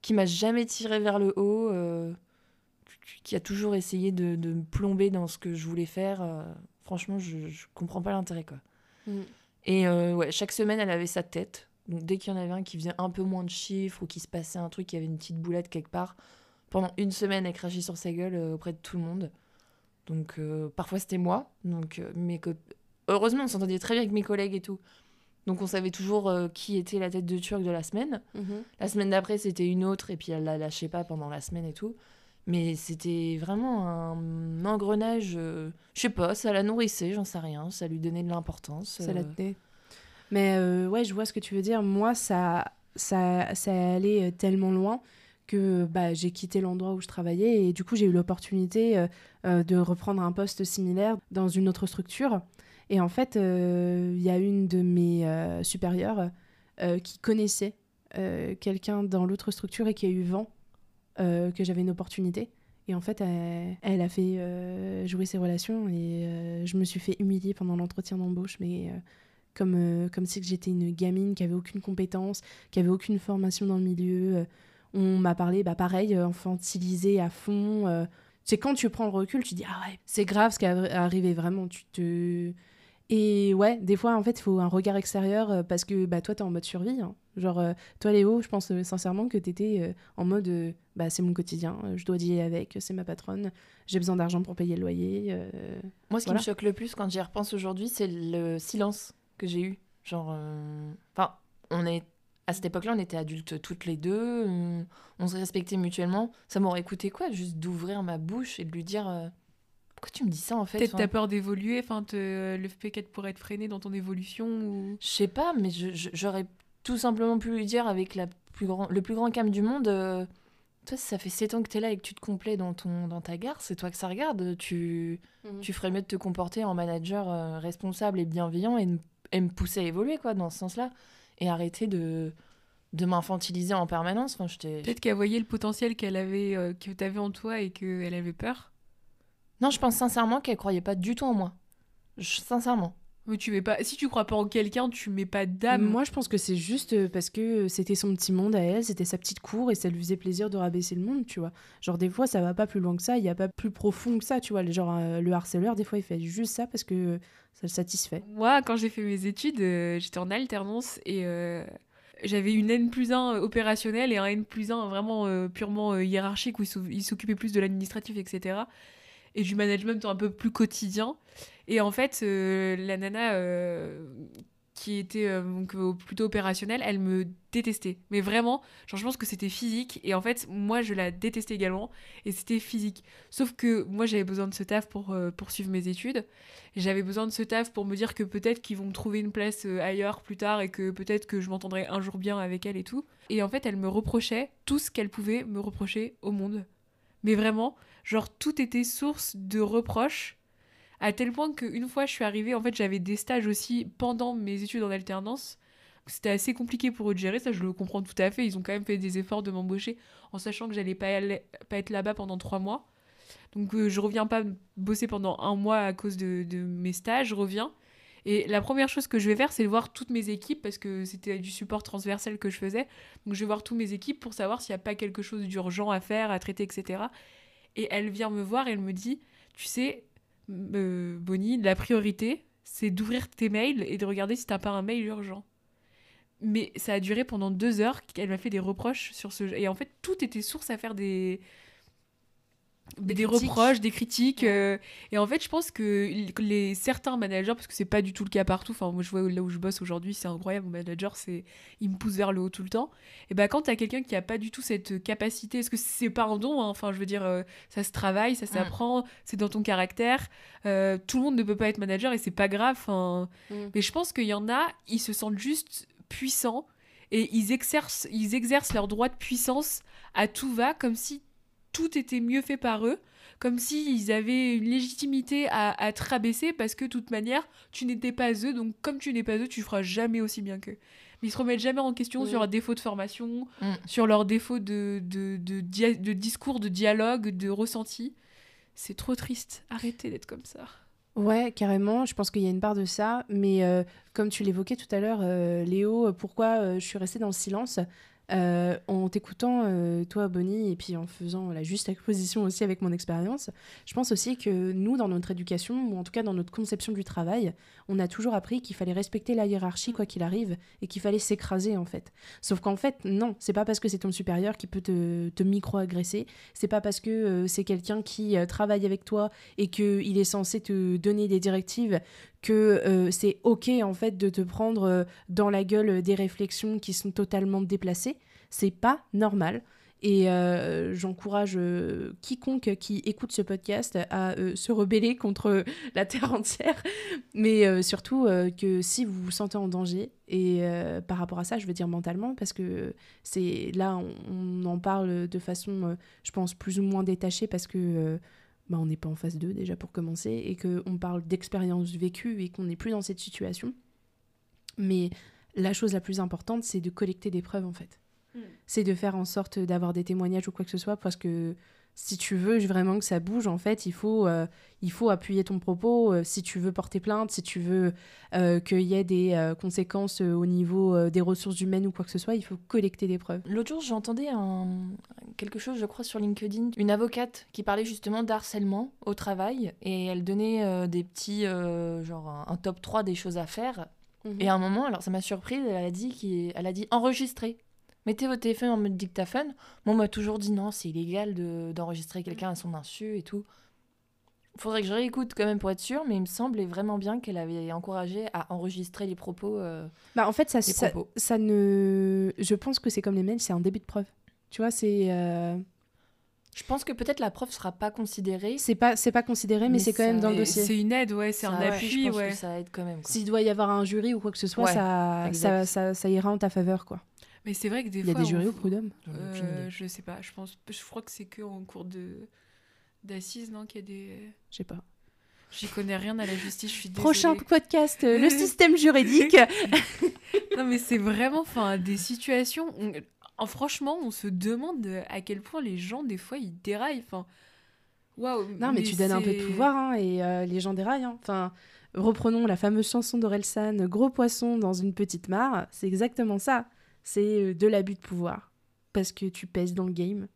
qui m'a jamais tiré vers le haut, euh, qui a toujours essayé de, de, me plomber dans ce que je voulais faire. Euh, franchement, je, je comprends pas l'intérêt, quoi. Mm. Et euh, ouais, chaque semaine, elle avait sa tête. Donc dès qu'il y en avait un qui faisait un peu moins de chiffres ou qui se passait un truc, qui avait une petite boulette quelque part, pendant une semaine, elle crachait sur sa gueule auprès de tout le monde. Donc parfois c'était moi. Donc mes heureusement, on s'entendait très bien avec mes collègues et tout. Donc on savait toujours euh, qui était la tête de Turc de la semaine. Mhm. La semaine d'après, c'était une autre, et puis elle la lâchait pas pendant la semaine et tout. Mais c'était vraiment un engrenage, euh, je sais pas, ça la nourrissait, j'en sais rien, ça lui donnait de l'importance. Ça la euh. tenait. Mais ouais, je vois ce que tu veux dire. Moi, ça, ça, ça allait tellement loin que bah, j'ai quitté l'endroit où je travaillais et du coup j'ai eu l'opportunité de reprendre un poste similaire dans une autre structure. Et en fait, il euh, y a une de mes euh, supérieures euh, qui connaissait quelqu'un dans l'autre structure et qui a eu vent que j'avais une opportunité. Et en fait, elle, a fait jouer ses relations et je me suis fait humilier pendant l'entretien d'embauche, mais comme, comme si j'étais une gamine qui avait aucune compétence, qui avait aucune formation dans le milieu. on m'a parlé, bah pareil, infantilisé à fond. c'est quand tu prends le recul, tu dis ah ouais, c'est grave ce qui est arrivé vraiment. Tu te et ouais, des fois, en fait, il faut un regard extérieur euh, parce que bah, toi, tu es en mode survie. Hein. Genre, euh, toi, Léo, je pense euh, sincèrement que tu étais en mode bah, c'est mon quotidien, je dois dealer avec, c'est ma patronne, j'ai besoin d'argent pour payer le loyer. Moi, ce qui me choque le plus quand j'y repense aujourd'hui, c'est le silence que j'ai eu. Genre, enfin, on est. À cette époque-là, on était adultes toutes les deux, on, on se respectait mutuellement. Ça m'aurait coûté quoi Juste d'ouvrir ma bouche et de lui dire pourquoi tu me dis ça en fait Peut-être t'as peur d'évoluer, enfin le fait qu'elle pourrait être freinée dans ton évolution ou... Je sais pas, mais j'aurais tout simplement pu lui dire avec la plus grand, le plus grand calme du monde euh, Toi, ça fait 7 ans que t'es là et que tu te complais dans, ton, dans ta gare, c'est toi que ça regarde. Tu, mhm. tu ferais mieux de te comporter en manager euh, responsable et bienveillant et, et, me pousser à évoluer quoi, dans ce sens-là. Et arrêter de, de m'infantiliser en permanence. Enfin. Peut-être qu'elle voyait le potentiel qu'elle avait, euh, que tu avais en toi et qu'elle avait peur. Non, je pense sincèrement qu'elle croyait pas du tout en moi. Je- sincèrement. Mais tu mets pas. Si tu crois pas en quelqu'un, tu mets pas d'âme. Moi, je pense que c'est juste euh, parce que c'était son petit monde à elle, c'était sa petite cour et ça lui faisait plaisir de rabaisser le monde, tu vois. Genre, des fois, ça va pas plus loin que ça, il y a pas plus profond que ça, tu vois. Genre, euh, le harceleur, des fois, il fait juste ça parce que ça le satisfait. Moi, quand j'ai fait mes études, euh, j'étais en alternance et euh, j'avais une N plus 1 opérationnelle et un N plus 1 vraiment euh, purement euh, hiérarchique où il s'occupait plus de l'administratif, etc. Et du management un peu plus quotidien. Et en fait, euh, la nana euh, qui était euh, plutôt opérationnelle, elle me détestait. Mais vraiment, genre, je pense que c'était physique. Et en fait, moi, je la détestais également. Et c'était physique. Sauf que moi, j'avais besoin de ce taf pour poursuivre mes études. J'avais besoin de ce taf pour me dire que peut-être qu'ils vont me trouver une place ailleurs plus tard et que peut-être que je m'entendrai un jour bien avec elle et tout. Et en fait, elle me reprochait tout ce qu'elle pouvait me reprocher au monde. Mais vraiment, genre, tout était source de reproches. À tel point qu'une fois je suis arrivée, en fait, j'avais des stages aussi pendant mes études en alternance. C'était assez compliqué pour eux de gérer, ça je le comprends tout à fait. Ils ont quand même fait des efforts de m'embaucher en sachant que j'allais pas, pas être là-bas pendant trois mois. Donc euh, je reviens pas bosser pendant un mois à cause de, de mes stages, je reviens. Et la première chose que je vais faire, c'est voir toutes mes équipes parce que c'était du support transversal que je faisais. Donc je vais voir toutes mes équipes pour savoir s'il n'y a pas quelque chose d'urgent à faire, à traiter, etc. Et elle vient me voir et elle me dit, tu sais, euh, Bonnie, la priorité, c'est d'ouvrir tes mails et de regarder si t'as pas un mail urgent. Mais ça a duré pendant deux heures qu'elle m'a fait des reproches sur ce Et en fait, tout était source à faire des, Des reproches, des critiques. euh, et en fait, je pense que les certains managers, parce que c'est pas du tout le cas partout. Enfin, moi, je vois là où je bosse aujourd'hui, c'est incroyable. Mon manager, c'est, il me pousse vers le haut tout le temps. Et ben, quand t'as quelqu'un qui a pas du tout cette capacité, parce que c'est pas un don. hein, Enfin, je veux dire, euh, ça se travaille, ça s'apprend, c'est dans ton caractère. euh, tout le monde ne peut pas être manager et c'est pas grave. Enfin, Mm. mais je pense qu'il y en a, ils se sentent juste puissants et ils exercent, ils exercent leur droit de puissance à tout va, comme si tout était mieux fait par eux, comme s'ils avaient une légitimité à, à te rabaisser parce que de toute manière, tu n'étais pas eux, donc comme tu n'es pas eux, tu feras jamais aussi bien qu'eux. Mais ils se remettent jamais en question Mm. sur leurs défauts de formation, Mm. sur leurs défauts de, de, de, dia- de discours, de dialogue, de ressenti. C'est trop triste. Arrêtez d'être comme ça. Ouais, carrément. Je pense qu'il y a une part de ça. Mais euh, comme tu l'évoquais tout à l'heure, euh, Léo, pourquoi euh, je suis restée dans le silence? Euh, En t'écoutant, euh, toi, Bonnie, et puis en faisant la juste exposition aussi avec mon expérience, je pense aussi que nous, dans notre éducation, ou en tout cas dans notre conception du travail, on a toujours appris qu'il fallait respecter la hiérarchie quoi qu'il arrive et qu'il fallait s'écraser en fait. Sauf qu'en fait, non, c'est pas parce que c'est ton supérieur qui peut te, micro-agresser, c'est pas parce que euh, c'est quelqu'un qui travaille avec toi et qu'il est censé te donner des directives que euh, c'est ok en fait de te prendre euh, dans la gueule des réflexions qui sont totalement déplacées. C'est pas normal. Et euh, j'encourage euh, quiconque qui écoute ce podcast à euh, se rebeller contre la terre entière, mais euh, surtout euh, que si vous vous sentez en danger, et euh, par rapport à ça, je veux dire mentalement, parce que c'est là, on, on en parle de façon, euh, je pense, plus ou moins détachée, parce que euh, bah, on n'est pas en phase 2 déjà pour commencer, et qu'on parle d'expérience vécue et qu'on n'est plus dans cette situation. Mais la chose la plus importante, c'est de collecter des preuves en fait. Mm. C'est de faire en sorte d'avoir des témoignages ou quoi que ce soit, parce que si tu veux vraiment que ça bouge, en fait, il faut, euh, il faut appuyer ton propos. euh, si tu veux porter plainte, si tu veux euh, qu'il y ait des conséquences au niveau des ressources humaines ou quoi que ce soit, il faut collecter des preuves. L'autre jour, j'entendais un... quelque chose, je crois, sur LinkedIn, une avocate qui parlait justement d'harcèlement au travail et elle donnait des petits, genre un, un top 3 des choses à faire. Et à un moment, alors ça m'a surprise, elle a dit, qu'il- elle a dit enregistrer. Mettez votre téléphone en mode dictaphone. Moi, on m'a toujours dit non, c'est illégal de- d'enregistrer quelqu'un à son insu et tout. Faudrait que je réécoute quand même pour être sûre, mais il me semblait vraiment bien qu'elle avait encouragé à enregistrer les propos. euh, Bah, en fait, ça, ça, ne. Je pense que c'est comme les mails, c'est un début de preuve. Tu vois, c'est. euh, Je pense que peut-être la preuve sera pas considérée. C'est pas, c'est pas considéré, mais, Mais c'est quand même dans le dossier. C'est une aide, ouais, c'est un ouais, appui, je pense ouais. que ça aide quand même. S'il doit y avoir un jury ou quoi que ce soit, Ouais, ça, ça, exact. ça, ça ira en ta faveur, quoi. Mais c'est vrai que des Il y a fois. des jurys on- au prud'homme. Euh, je sais pas, je pense, je crois que c'est que en cours de d'assises, non, qu'il y a des. Je sais pas. J'y connais rien à la justice, je suis désolée. Prochain podcast, euh, le système juridique. Non, mais c'est vraiment enfin, des situations. on- en- franchement, on se demande à quel point les gens, des fois, ils déraillent. Enfin, waouh. non, mais, tu donnes un peu de pouvoir hein, et euh, les gens déraillent. hein. Enfin, reprenons la fameuse chanson d'Orelsan, Gros poisson dans une petite mare. C'est exactement ça. C'est euh, de l'abus de pouvoir. Parce que tu pèses dans le game.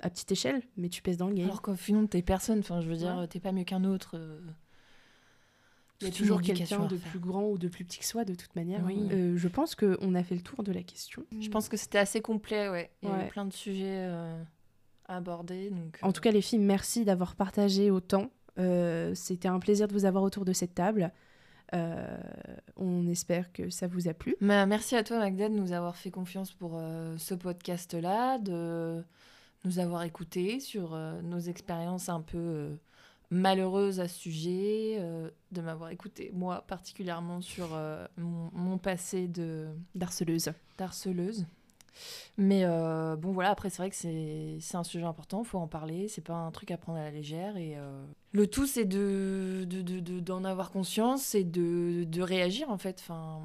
À petite échelle, mais tu pèses dans le game. Alors qu'au final, t'es personne. Enfin, je veux dire, Ouais. t'es pas mieux qu'un autre. euh. Il y a toujours quelqu'un de plus grand ou de plus petit que soi, de toute manière. Oui. Euh, je pense qu'on a fait le tour de la question. Je pense que c'était assez complet, ouais. Il y Ouais. avait plein de sujets euh, à aborder. Donc, En tout cas, les filles, merci d'avoir partagé autant. Euh, C'était un plaisir de vous avoir autour de cette table. Euh, on espère que ça vous a plu. Mais merci à toi, Magda, de nous avoir fait confiance pour euh, ce podcast-là, de nous avoir écoutés sur euh, nos expériences un peu malheureuses à ce sujet, euh, de m'avoir écouté, moi particulièrement, sur euh, mon, mon passé de D'harceleuse. d'harceleuse. Mais euh, bon, voilà, après, c'est vrai que c'est c'est un sujet important, faut en parler, c'est pas un truc à prendre à la légère. Et euh, le tout, c'est de d'en de, de, d'en avoir conscience et de, de réagir, en fait, enfin,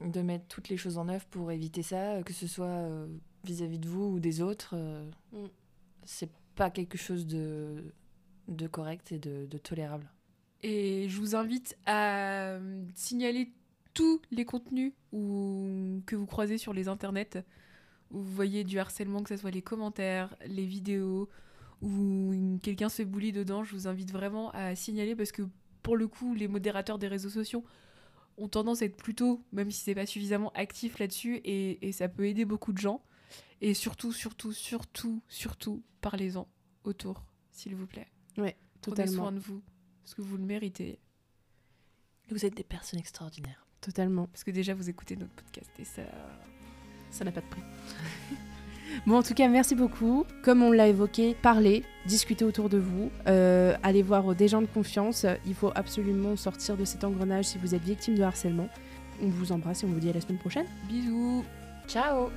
de mettre toutes les choses en œuvre pour éviter ça, que ce soit euh, vis-à-vis de vous ou des autres. euh, Mm. C'est pas quelque chose de, de correct et de, de tolérable. Et je vous invite à euh, signaler tous les contenus ou, que vous croisez sur les internets, où vous voyez du harcèlement, que ce soit les commentaires, les vidéos, ou une- quelqu'un se bully dedans. Je vous invite vraiment à signaler parce que pour le coup, les modérateurs des réseaux sociaux ont tendance à être plutôt, même si c'est pas suffisamment actif là-dessus, et, et ça peut aider beaucoup de gens. Et surtout, surtout, surtout, surtout, parlez-en autour, s'il vous plaît. Prenez Totalement. soin de vous, parce que vous le méritez. Vous êtes des personnes extraordinaires. Totalement. Parce que déjà, vous écoutez notre podcast et ça. Ça n'a pas de prix. bon, en tout cas, merci beaucoup. Comme on l'a évoqué, parlez, discutez autour de vous, euh, allez voir des gens de confiance. Il faut absolument sortir de cet engrenage si vous êtes victime de harcèlement. On vous embrasse et on vous dit à la semaine prochaine. Bisous Ciao